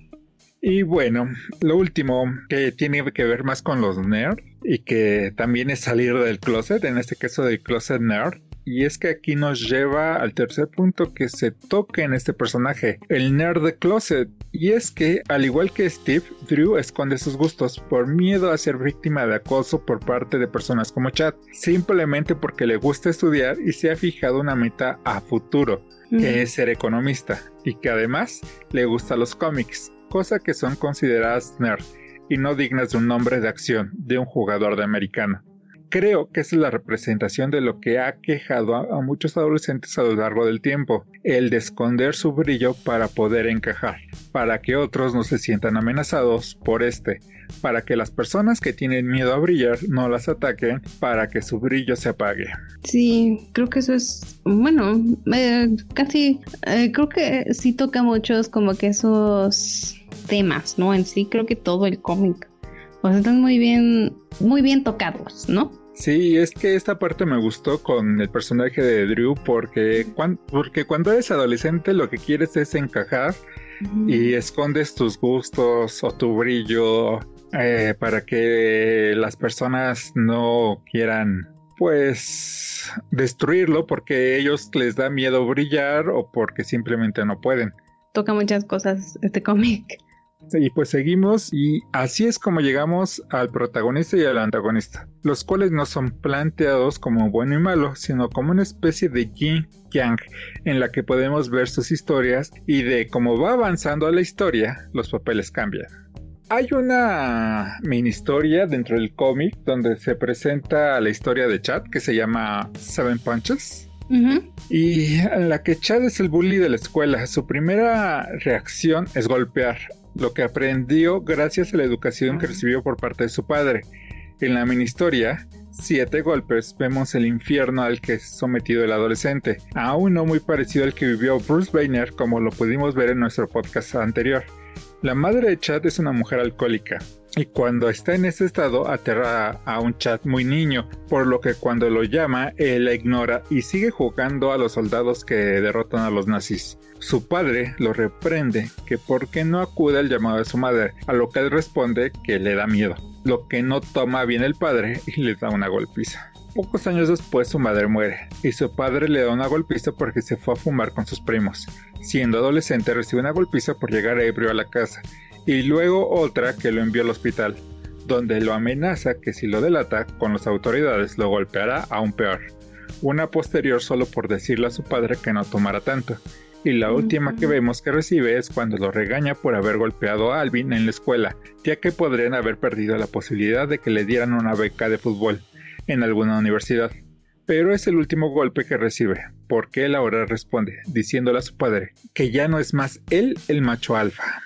Y bueno, lo último que tiene que ver más con los nerds y que también es salir del closet, en este caso del closet nerd, y es que aquí nos lleva al tercer punto que se toca en este personaje, el nerd de closet, y es que al igual que Steve, Drew esconde sus gustos por miedo a ser víctima de acoso por parte de personas como Chad, simplemente porque le gusta estudiar y se ha fijado una meta a futuro, que es ser economista, y que además le gusta los cómics, cosa que son consideradas nerd y no dignas de un nombre de acción de un jugador de americano. Creo que es la representación de lo que ha quejado a, muchos adolescentes a lo largo del tiempo, el de esconder su brillo para poder encajar, para que otros no se sientan amenazados por este, para que las personas que tienen miedo a brillar no las ataquen, para que su brillo se apague. Sí, creo que eso es, bueno, eh, casi, eh, creo que sí toca muchos como que esos temas, ¿no? En sí creo que todo el cómic pues están muy bien, muy bien tocados, ¿no? Sí, es que esta parte me gustó con el personaje de Drew porque, porque cuando eres adolescente lo que quieres es encajar y escondes tus gustos o tu brillo eh, para que las personas no quieran pues destruirlo porque ellos les da miedo brillar o porque simplemente no pueden. Toca muchas cosas este cómic. Y pues seguimos y así es como llegamos al protagonista y al antagonista, los cuales no son planteados como bueno y malo, sino como una especie de yin yang en la que podemos ver sus historias y de cómo va avanzando la historia, los papeles cambian. Hay una mini historia dentro del cómic donde se presenta la historia de Chad que se llama Seven Punches. Y en la que Chad es el bully de la escuela. Su primera reacción es golpear lo que aprendió gracias a la educación que recibió por parte de su padre. En la mini historia, Siete golpes, vemos el infierno al que es sometido el adolescente, aún no muy parecido al que vivió Bruce Banner como lo pudimos ver en nuestro podcast anterior. La madre de Chad es una mujer alcohólica, y cuando está en ese estado aterra a un Chad muy niño, por lo que cuando lo llama, él la ignora y sigue jugando a los soldados que derrotan a los nazis. Su padre lo reprende que por qué no acude al llamado de su madre, a lo que él responde que le da miedo, lo que no toma bien el padre y le da una golpiza. Pocos años después su madre muere y su padre le da una golpiza porque se fue a fumar con sus primos. Siendo adolescente recibe una golpiza por llegar ebrio a la casa y luego otra que lo envió al hospital, donde lo amenaza que si lo delata con las autoridades lo golpeará aún peor. Una posterior solo por decirle a su padre que no tomara tanto. Y la última que vemos que recibe es cuando lo regaña por haber golpeado a Alvin en la escuela, ya que podrían haber perdido la posibilidad de que le dieran una beca de fútbol en alguna universidad. Pero es el último golpe que recibe, porque él ahora responde, diciéndole a su padre que ya no es más él el macho alfa.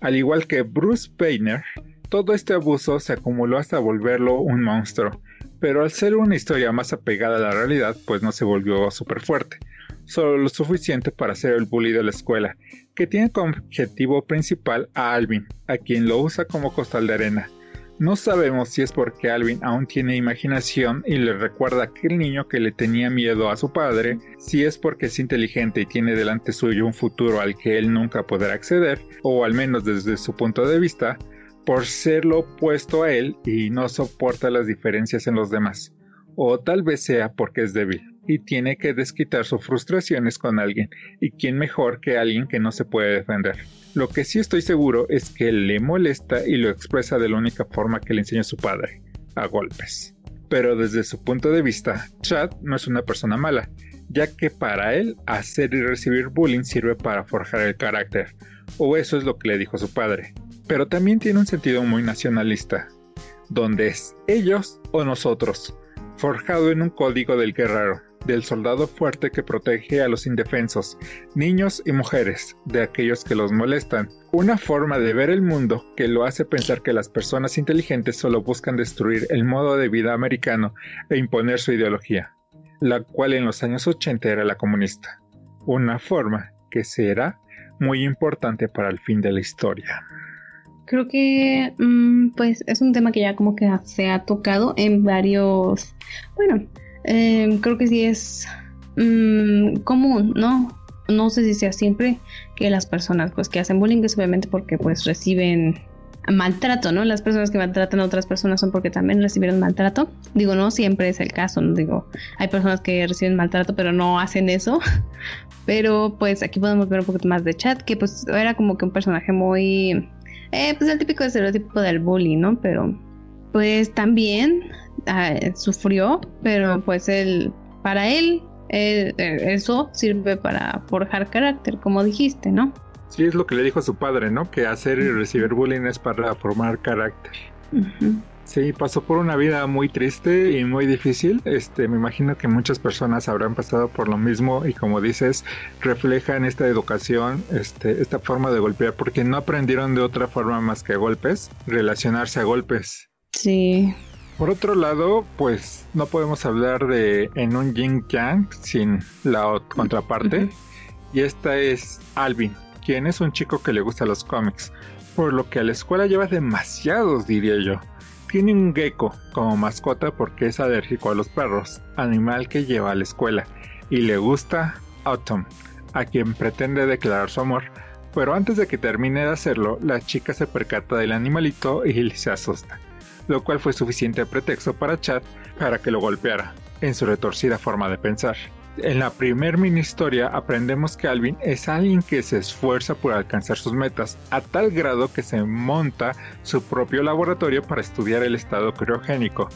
Al igual que Bruce Painter, todo este abuso se acumuló hasta volverlo un monstruo, pero al ser una historia más apegada a la realidad, pues no se volvió súper fuerte, solo lo suficiente para ser el bully de la escuela, que tiene como objetivo principal a Alvin, a quien lo usa como costal de arena, no sabemos si es porque Alvin aún tiene imaginación y le recuerda aquel niño que le tenía miedo a su padre, si es porque es inteligente y tiene delante suyo un futuro al que él nunca podrá acceder, o al menos desde su punto de vista, por ser lo opuesto a él y no soporta las diferencias en los demás. O tal vez sea porque es débil y tiene que desquitar sus frustraciones con alguien, y quién mejor que alguien que no se puede defender. Lo que sí estoy seguro es que le molesta y lo expresa de la única forma que le enseñó su padre, a golpes. Pero desde su punto de vista, Chad no es una persona mala, ya que para él hacer y recibir bullying sirve para forjar el carácter, o eso es lo que le dijo su padre. Pero también tiene un sentido muy nacionalista, donde es ellos o nosotros, forjado en un código del guerrero, del soldado fuerte que protege a los indefensos, niños y mujeres, de aquellos que los molestan. Una forma de ver el mundo que lo hace pensar que las personas inteligentes solo buscan destruir el modo de vida americano e imponer su ideología, la cual en los años 80 era la comunista. Una forma que será muy importante para el fin de la historia. Creo que mm, pues es un tema que ya como que se ha tocado en varios, bueno, Em, creo que sí es mm, común, ¿no? No sé si sea siempre que las personas pues que hacen bullying es obviamente porque pues reciben maltrato, ¿no? Las personas que maltratan a otras personas son porque también recibieron maltrato. Digo, no siempre es el caso, ¿no? Digo, hay personas que reciben maltrato pero no hacen eso. Pero pues aquí podemos ver un poquito más de chat, que pues era como que un personaje muy... Eh, pues el típico estereotipo del bully, ¿no? Pero pues también ah, sufrió, pero pues él, para él, eh, eso sirve para forjar carácter, como dijiste, ¿no? Sí, es lo que le dijo a su padre, ¿no? Que hacer y recibir bullying es para formar carácter. Sí, pasó por una vida muy triste y muy difícil. Este, me imagino que muchas personas habrán pasado por lo mismo y como dices, refleja en esta educación, este, esta forma de golpear, porque no aprendieron de otra forma más que golpes, relacionarse a golpes. Sí. Por otro lado, pues no podemos hablar de en un yin yang sin la contraparte. Y esta es Alvin, quien es un chico que le gusta los cómics, por lo que a la escuela lleva demasiados, diría yo. Tiene un gecko como mascota porque es alérgico a los perros, animal que lleva a la escuela, y le gusta Autumn, a quien pretende declarar su amor, pero antes de que termine de hacerlo, la chica se percata del animalito y se asusta, lo cual fue suficiente pretexto para Chad para que lo golpeara, en su retorcida forma de pensar. En la primer mini historia aprendemos que Alvin es alguien que se esfuerza por alcanzar sus metas, a tal grado que se monta su propio laboratorio para estudiar el estado criogénico.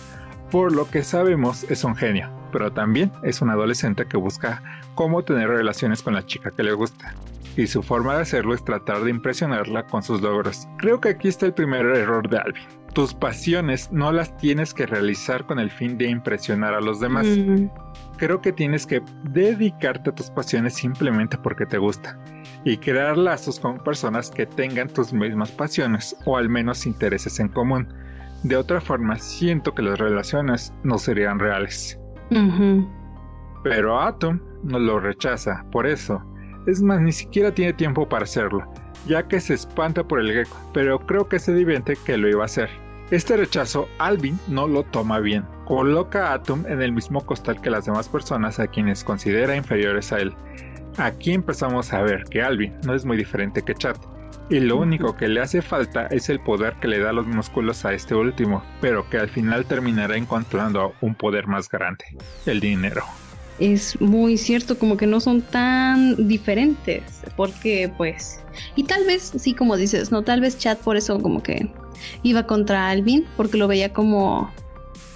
Por lo que sabemos es un genio, pero también es un adolescente que busca cómo tener relaciones con la chica que le gusta. Y su forma de hacerlo es tratar de impresionarla con sus logros. Creo que aquí está el primer error de Alvin. Tus pasiones no las tienes que realizar con el fin de impresionar a los demás. Mm creo que tienes que dedicarte a tus pasiones simplemente porque te gusta y crear lazos con personas que tengan tus mismas pasiones o al menos intereses en común. De otra forma, siento que las relaciones no serían reales. Pero Atom no lo rechaza, por eso. Es más, ni siquiera tiene tiempo para hacerlo, ya que se espanta por el gecko, pero creo que se divierte que lo iba a hacer. Este rechazo Alvin no lo toma bien. Coloca a Atom en el mismo costal que las demás personas a quienes considera inferiores a él. Aquí empezamos a ver que Alvin no es muy diferente que Chad. Y lo único que le hace falta es el poder que le da los músculos a este último, pero que al final terminará encontrando un poder más grande, el dinero. Es muy cierto, como que no son tan diferentes, porque pues... Y tal vez, sí, como dices, no, tal vez Chad por eso como que iba contra Alvin porque lo veía como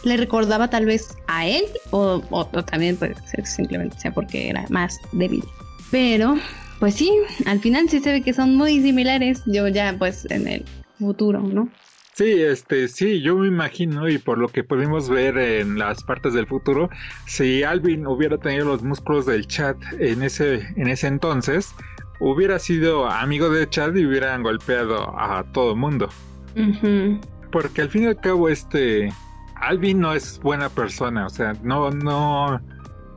le recordaba tal vez a él o, también puede ser simplemente sea porque era más débil. Pero pues sí, al final sí se ve que son muy similares, yo ya pues en el futuro, ¿no? Sí, este, sí, yo me imagino y por lo que pudimos ver en las partes del futuro, si Alvin hubiera tenido los músculos del chat en ese, en ese entonces, hubiera sido amigo de Chad y hubieran golpeado a todo el. Porque al fin y al cabo, este. Alvin no es buena persona, o sea, no, no.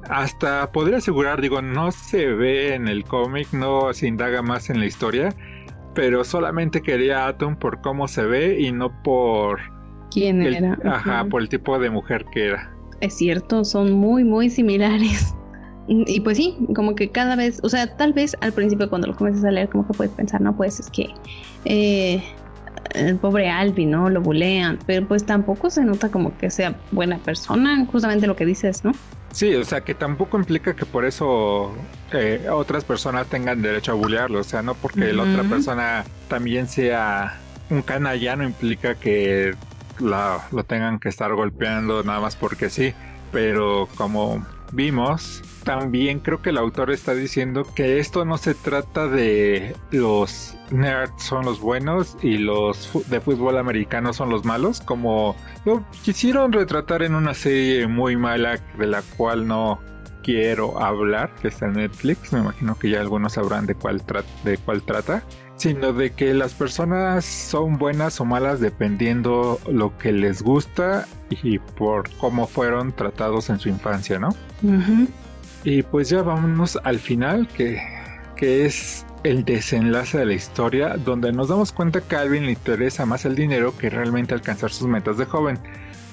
Hasta podría asegurar, digo, no se ve en el cómic, no se indaga más en la historia, pero solamente quería a Atom por cómo se ve y no por. ¿Quién era? Ajá, por el tipo de mujer que era. Es cierto, son muy, muy similares. Y pues sí, como que cada vez, o sea, tal vez al principio cuando lo comienzas a leer, como que puedes pensar, no, pues es que eh, el pobre Alvin, ¿no? Lo bulean, pero pues tampoco se nota como que sea buena persona, justamente lo que dices, ¿no? Sí, o sea, que tampoco implica que por eso eh, otras personas tengan derecho a bulearlo, o sea, no porque la otra persona también sea un canalla no implica que lo tengan que estar golpeando nada más porque sí, pero como vimos, también creo que el autor está diciendo que esto no se trata de los nerds son los buenos y los de fútbol americano son los malos, como lo quisieron retratar en una serie muy mala de la cual no quiero hablar, que está en Netflix, me imagino que ya algunos sabrán de cuál, de cuál trata, sino de que las personas son buenas o malas dependiendo lo que les gusta y por cómo fueron tratados en su infancia, ¿no? Y pues ya vámonos al final, que, que es el desenlace de la historia, donde nos damos cuenta que a Alvin le interesa más el dinero que realmente alcanzar sus metas de joven,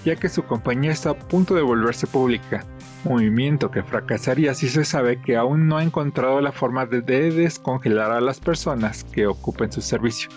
ya que su compañía está a punto de volverse pública, movimiento que fracasaría si se sabe que aún no ha encontrado la forma de descongelar a las personas que ocupen su servicio.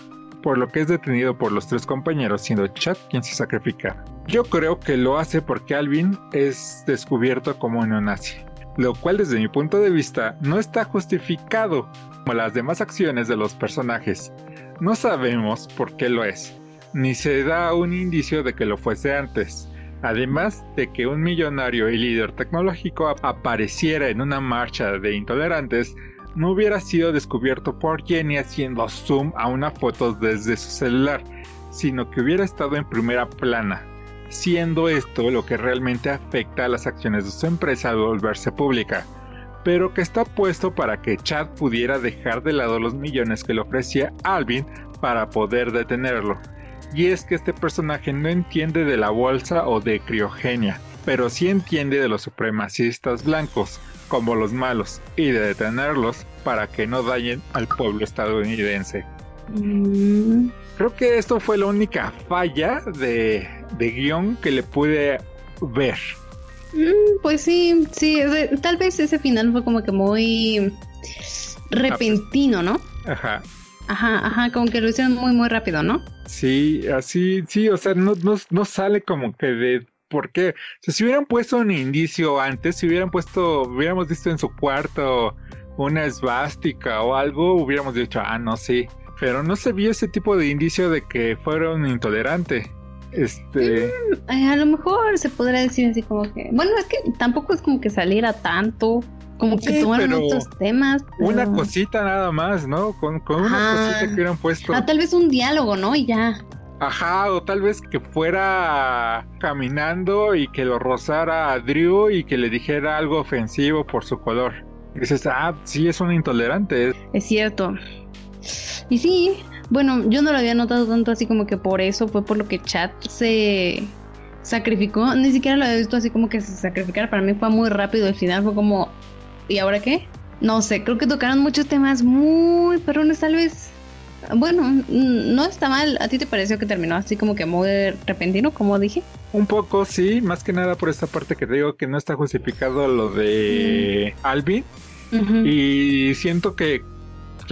por lo que es detenido por los tres compañeros, siendo Chad quien se sacrifica. Yo creo que lo hace porque Alvin es descubierto como neonazi, lo cual desde mi punto de vista no está justificado como las demás acciones de los personajes. No sabemos por qué lo es, ni se da un indicio de que lo fuese antes. Además de que un millonario y líder tecnológico apareciera en una marcha de intolerantes, no hubiera sido descubierto por Jenny haciendo zoom a una foto desde su celular, sino que hubiera estado en primera plana, siendo esto lo que realmente afecta a las acciones de su empresa al volverse pública, pero que está puesto para que Chad pudiera dejar de lado los millones que le ofrecía Alvin para poder detenerlo. Y es que este personaje no entiende de la bolsa o de criogenia, pero sí entiende de los supremacistas blancos, como los malos, y de detenerlos para que no dañen al pueblo estadounidense. Mm. Creo que esto fue la única falla de, de guion que le pude ver. Mm, pues sí, sí, tal vez ese final fue como que muy repentino, ¿no? Ajá. Ajá, ajá, como que lo hicieron muy, muy rápido, ¿no? Sí, así, sí, o sea, no, no, no sale como que de por qué. si hubieran puesto un indicio antes, si hubieran puesto, hubiéramos visto en su cuarto una esvástica o algo, hubiéramos dicho, ah, no, sí. Pero no se vio ese tipo de indicio de que fuera un intolerante. Este. Mm, a lo mejor se podría decir así como que. Bueno, es que tampoco es como que saliera tanto. Como que tomaron otros temas. Una cosita nada más, ¿no? Con, con una cosita que hubieran puesto. Ah, tal vez un diálogo, ¿no? Y ya. Ajá, o tal vez que fuera caminando y que lo rozara a Drew y que le dijera algo ofensivo por su color. Y dices, ah, sí, es un intolerante. Es cierto. Y sí, bueno, yo no lo había notado tanto así como que por eso fue por lo que Chat se sacrificó. Ni siquiera lo había visto así como que se sacrificara. Para mí fue muy rápido. El final fue como, ¿y ahora qué? No sé, creo que tocaron muchos temas muy perrones tal vez bueno, no está mal. ¿A ti te pareció que terminó así como que muy repentino, como dije? Un poco, sí, más que nada por esta parte que te digo que no está justificado lo de mm. Alvin. Y siento que,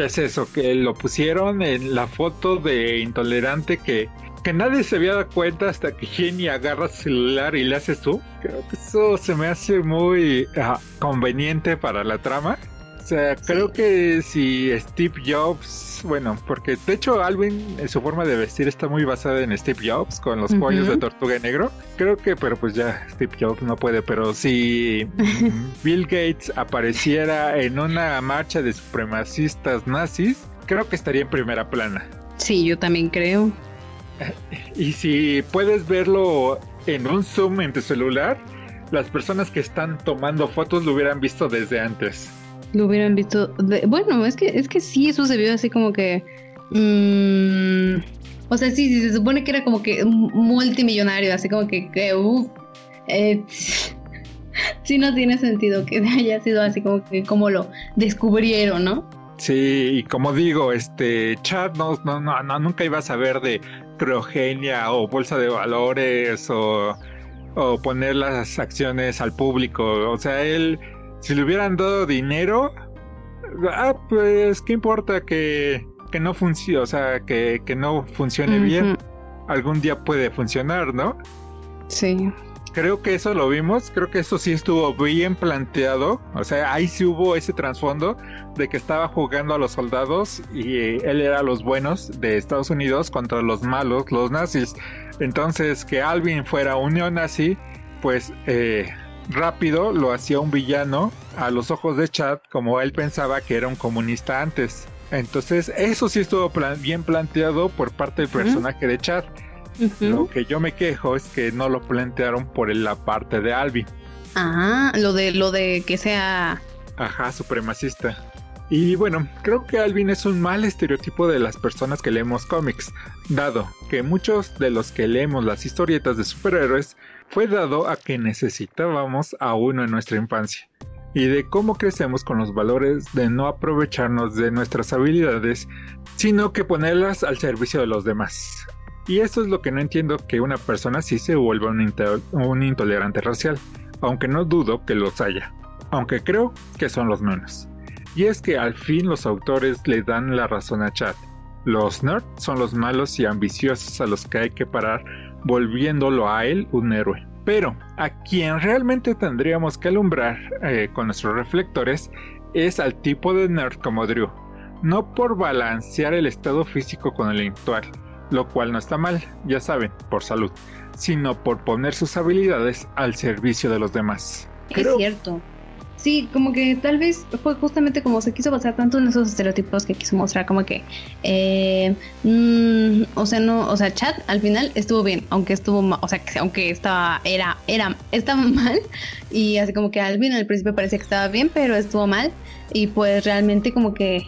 es eso, que lo pusieron en la foto de intolerante que, que nadie se había dado cuenta hasta que Jenny agarra su celular y le hace tú. Creo que eso se me hace muy conveniente para la trama. O sea, creo que si Steve Jobs bueno, porque de hecho Alvin, en su forma de vestir está muy basada en Steve Jobs con los cuellos de tortuga negro. Creo que, pero pues ya Steve Jobs no puede, pero si Bill Gates apareciera en una marcha de supremacistas nazis, creo que estaría en primera plana. Sí, yo también creo. Y si puedes verlo en un zoom en tu celular, las personas que están tomando fotos lo hubieran visto desde antes lo hubieran visto. bueno, es que, es que sí, eso se vio así como que. Mmm, o sea, sí, sí, se supone que era como que multimillonario, así como que, que eh, sí no tiene sentido que haya sido así como que como lo descubrieron, ¿no? Sí, y como digo, este Chad no, no, no, nunca iba a saber de criogenia o bolsa de valores o, o poner las acciones al público. O sea, él si le hubieran dado dinero, ah, pues, ¿qué importa que, que no funcione? O sea, que, que no funcione bien. Algún día puede funcionar, ¿no? Sí. Creo que eso lo vimos, creo que eso sí estuvo bien planteado, o sea, ahí sí hubo ese trasfondo de que estaba jugando a los soldados y él era los buenos de Estados Unidos contra los malos, los nazis. Entonces, que Alvin fuera un neonazi, pues eh, rápido lo hacía un villano a los ojos de Chad como él pensaba que era un comunista antes. Entonces eso sí estuvo bien planteado por parte del personaje de Chad. Lo que yo me quejo es que no lo plantearon por la parte de Alvin. Ajá, lo de lo de que sea Ajá, supremacista. Y bueno, creo que Alvin es un mal estereotipo de las personas que leemos cómics, dado que muchos de los que leemos las historietas de superhéroes fue dado a que necesitábamos a uno en nuestra infancia y de cómo crecemos con los valores de no aprovecharnos de nuestras habilidades, sino que ponerlas al servicio de los demás. Y esto es lo que no entiendo que una persona sí se vuelva un, intolerante racial, aunque no dudo que los haya, aunque creo que son los menos. Y es que al fin los autores le dan la razón a Chad, Los nerds son los malos y ambiciosos a los que hay que parar, volviéndolo a él un héroe. Pero a quien realmente tendríamos que alumbrar eh, con nuestros reflectores es al tipo de nerd como Drew, no por balancear el estado físico con el intelectual, lo cual no está mal, ya saben, por salud, sino por poner sus habilidades al servicio de los demás. Es cierto. Sí, como que tal vez fue justamente como se quiso basar tanto en esos estereotipos que quiso mostrar, como que, eh, mm, o sea, no, o sea, Chad al final estuvo bien, aunque estuvo, mal, o sea, aunque estaba, era, era, estaba mal, y así como que Alvin al principio parecía que estaba bien, pero estuvo mal, y pues realmente como que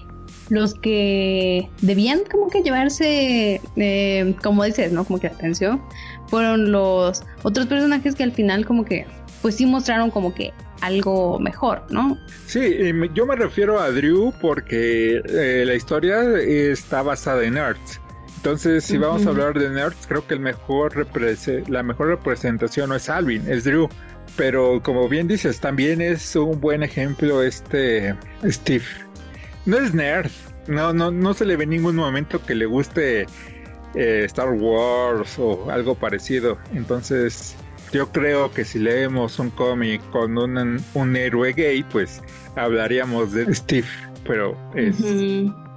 los que debían como que llevarse, eh, como dices, ¿no? Como que atención, fueron los otros personajes que al final como que, pues sí mostraron como que algo mejor, ¿no? Sí, yo me refiero a Drew porque eh, la historia está basada en Nerds. Entonces, si vamos a hablar de Nerds, creo que el mejor la mejor representación no es Alvin, es Drew. Pero como bien dices, también es un buen ejemplo este Steve. No es nerd, no, no, no se le ve en ningún momento que le guste eh, Star Wars o algo parecido. Entonces, yo creo que si leemos un cómic con un, un héroe gay, pues hablaríamos de Steve, pero es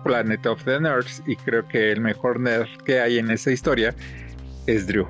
Planet of the Nerds y creo que el mejor nerd que hay en esa historia es Drew.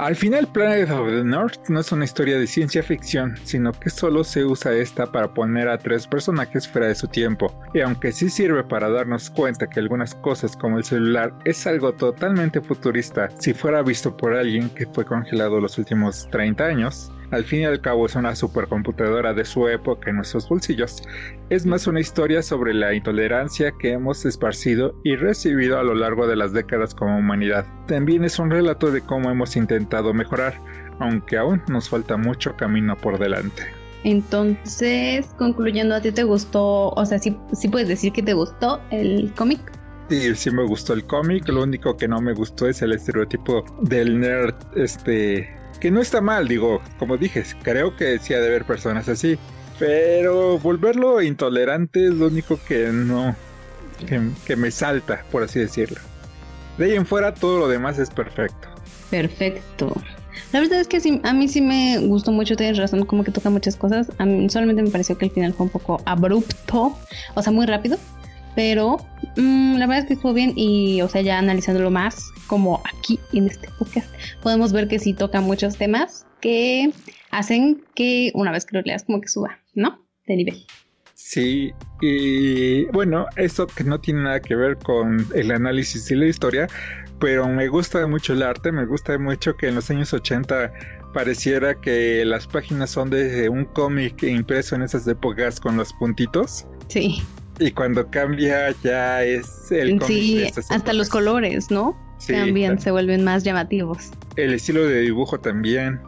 Al final, Planet of the North no es una historia de ciencia ficción, sino que solo se usa esta para poner a tres personajes fuera de su tiempo. Y aunque sí sirve para darnos cuenta que algunas cosas como el celular es algo totalmente futurista si fuera visto por alguien que fue congelado los últimos 30 años, al fin y al cabo es una supercomputadora de su época en nuestros bolsillos. Es más una historia sobre la intolerancia que hemos esparcido y recibido a lo largo de las décadas como humanidad. También es un relato de cómo hemos intentado mejorar, aunque aún nos falta mucho camino por delante. Entonces, concluyendo, ¿a ti te gustó? O sea, ¿sí, sí puedes decir que te gustó el cómic? Sí, sí me gustó el cómic, lo único que no me gustó es el estereotipo del nerd este que no está mal, digo, como dije, creo que sí ha de haber personas así, pero volverlo intolerante es lo único que no, que, me salta, por así decirlo. De ahí en fuera todo lo demás es perfecto. Perfecto. La verdad es que a mí sí me gustó mucho, tienes razón, como que toca muchas cosas. A mí solamente me pareció que el final fue un poco abrupto, o sea, muy rápido. Pero mm, la verdad es que estuvo bien y, o sea, ya analizándolo más, como aquí en este podcast, podemos ver que sí toca muchos temas que hacen que una vez que lo leas como que suba, ¿no? De nivel. Sí, y bueno, eso que no tiene nada que ver con el análisis y la historia, pero me gusta mucho el arte, me gusta mucho que en los años 80 pareciera que las páginas son de un cómic impreso en esas épocas con los puntitos. Sí. Y cuando cambia ya es el Sí, hasta los colores, ¿no? Sí, también se vuelven más llamativos. El estilo de dibujo también.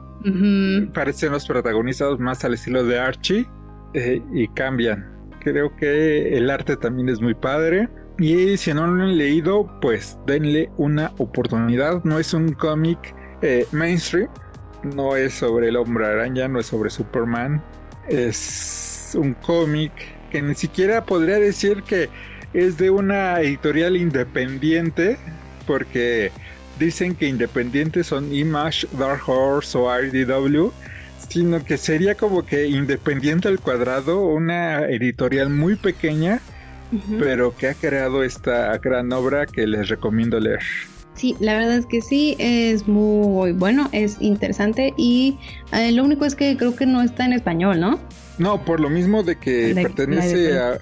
Parecen los protagonizados más al estilo de Archie eh, y cambian. Creo que el arte también es muy padre. Y si no lo han leído, pues denle una oportunidad. No es un cómic eh, mainstream, no es sobre el hombre araña, no es sobre Superman. Es un cómic que ni siquiera podría decir que es de una editorial independiente, porque dicen que independientes son Image, Dark Horse o RDW, sino que sería como que independiente al cuadrado, una editorial muy pequeña, pero que ha creado esta gran obra que les recomiendo leer. Sí, la verdad es que sí, es muy bueno, es interesante y eh, lo único es que creo que no está en español, ¿no? No, por lo mismo de que pertenece a,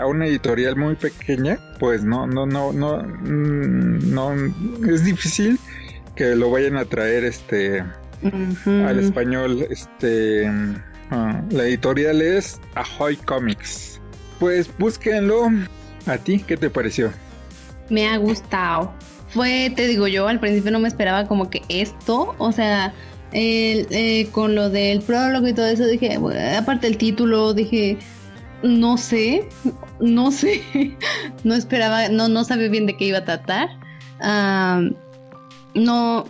a una editorial muy pequeña, pues no, no, no, no, mm, no, es difícil que lo vayan a traer este al español. Este, ah, la editorial es Ahoy Comics. Pues búsquenlo. ¿A ti qué te pareció? Me ha gustado. Fue, te digo yo, al principio no me esperaba como que esto, o sea, eh, con lo del prólogo y todo eso, dije, aparte el título, dije, no sé, no sé, no esperaba, no, no sabía bien de qué iba a tratar. no,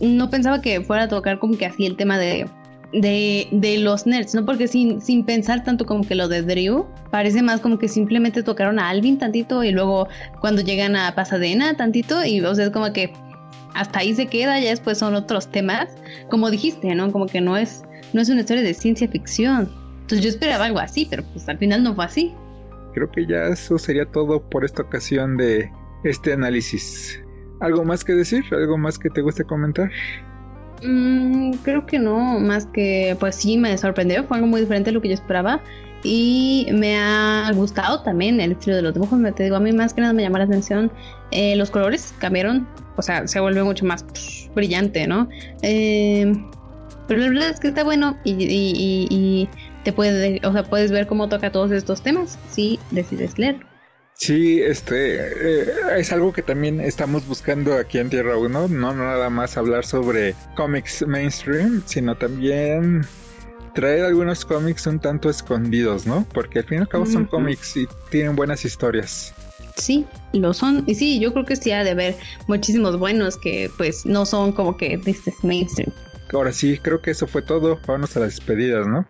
no pensaba que fuera a tocar como que así el tema de de, de, los nerds, ¿no? Porque sin, sin pensar tanto como que lo de Drew, parece más como que simplemente tocaron a Alvin tantito y luego cuando llegan a Pasadena tantito y o sea, es como que hasta ahí se queda, ya después son otros temas, como dijiste, ¿no? Como que no es, no es una historia de ciencia ficción. Entonces yo esperaba algo así, pero pues al final no fue así. Creo que ya eso sería todo por esta ocasión de este análisis. ¿Algo más que decir? ¿Algo más que te guste comentar? Mm, creo que no, más que pues sí me sorprendió, fue algo muy diferente a lo que yo esperaba y me ha gustado también el estilo de los dibujos, me te digo, a mí más que nada me llama la atención eh, los colores cambiaron, o sea, se vuelve mucho más brillante, ¿no? Eh, pero la verdad es que está bueno y, te puede, o sea, puedes ver cómo toca todos estos temas si decides leer. Sí, este eh, es algo que también estamos buscando aquí en Tierra 1, no nada más hablar sobre cómics mainstream, sino también traer algunos cómics un tanto escondidos, ¿no? Porque al fin y al cabo son cómics y tienen buenas historias. Sí, lo son. Y sí, yo creo que sí ha de haber muchísimos buenos que pues no son como que este mainstream. Ahora sí, creo que eso fue todo. Vamos a las despedidas, ¿no?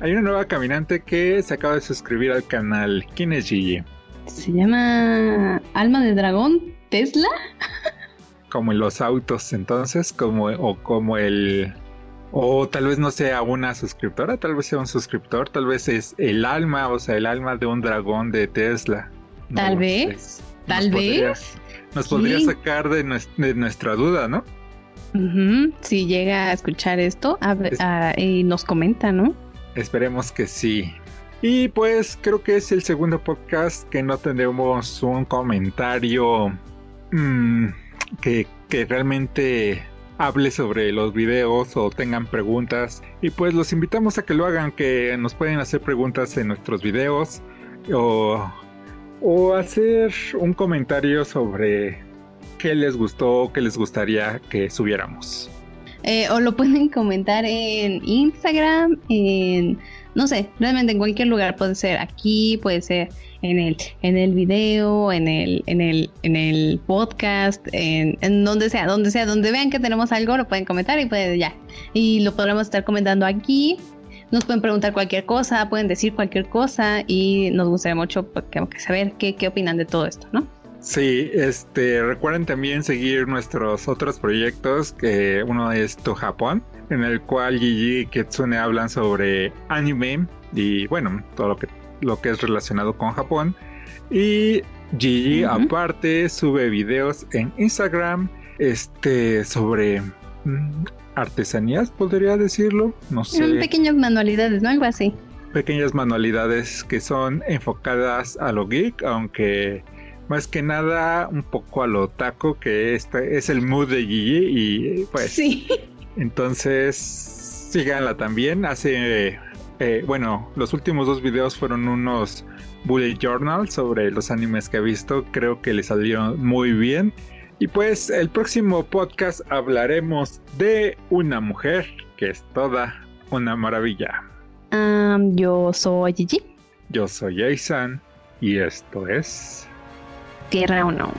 Hay una nueva caminante que se acaba de suscribir al canal. ¿Quién es Gigi? Se llama Alma de Dragón Tesla. como en los autos, entonces, como o como el o tal vez no sea una suscriptora, tal vez sea un suscriptor, tal vez es el alma, o sea, el alma de un dragón de Tesla. tal vez, tal vez. Nos podría sacar de, nuestra, duda, ¿no? Si llega a escuchar esto y nos comenta, ¿no? Esperemos que sí. Y pues creo que es el segundo podcast que no tendremos un comentario mm, que, realmente hable sobre los videos o tengan preguntas. Y pues los invitamos a que lo hagan, que nos pueden hacer preguntas en nuestros videos o, o hacer un comentario sobre qué les gustó, qué les gustaría que subiéramos. Eh, o lo pueden comentar en Instagram, en no sé, realmente en cualquier lugar puede ser aquí, puede ser en el, en el video, en el, en el, en el podcast, en, donde sea, donde sea, donde vean que tenemos algo, lo pueden comentar y pueden ya. Y lo podremos estar comentando aquí. Nos pueden preguntar cualquier cosa, pueden decir cualquier cosa y nos gustaría mucho pues, saber qué, qué opinan de todo esto, ¿no? Sí, este, recuerden también seguir nuestros otros proyectos, que uno es To Japón, en el cual Gigi y Kitsune hablan sobre anime y bueno, todo lo que, lo que es relacionado con Japón. Y Gigi aparte sube videos en Instagram este sobre mm, artesanías, podría decirlo, no sé. Pequeñas manualidades, ¿no? Algo así. Pequeñas manualidades que son enfocadas a lo geek, aunque más que nada un poco a lo taco que este es el mood de Gigi y pues sí. entonces síganla también hace eh, bueno los últimos dos videos fueron unos bullet journal sobre los animes que he visto. Creo que le salieron muy bien. Y pues el próximo podcast hablaremos de una mujer que es toda una maravilla. Yo soy Gigi. Yo soy Jason y esto es Tierra o no.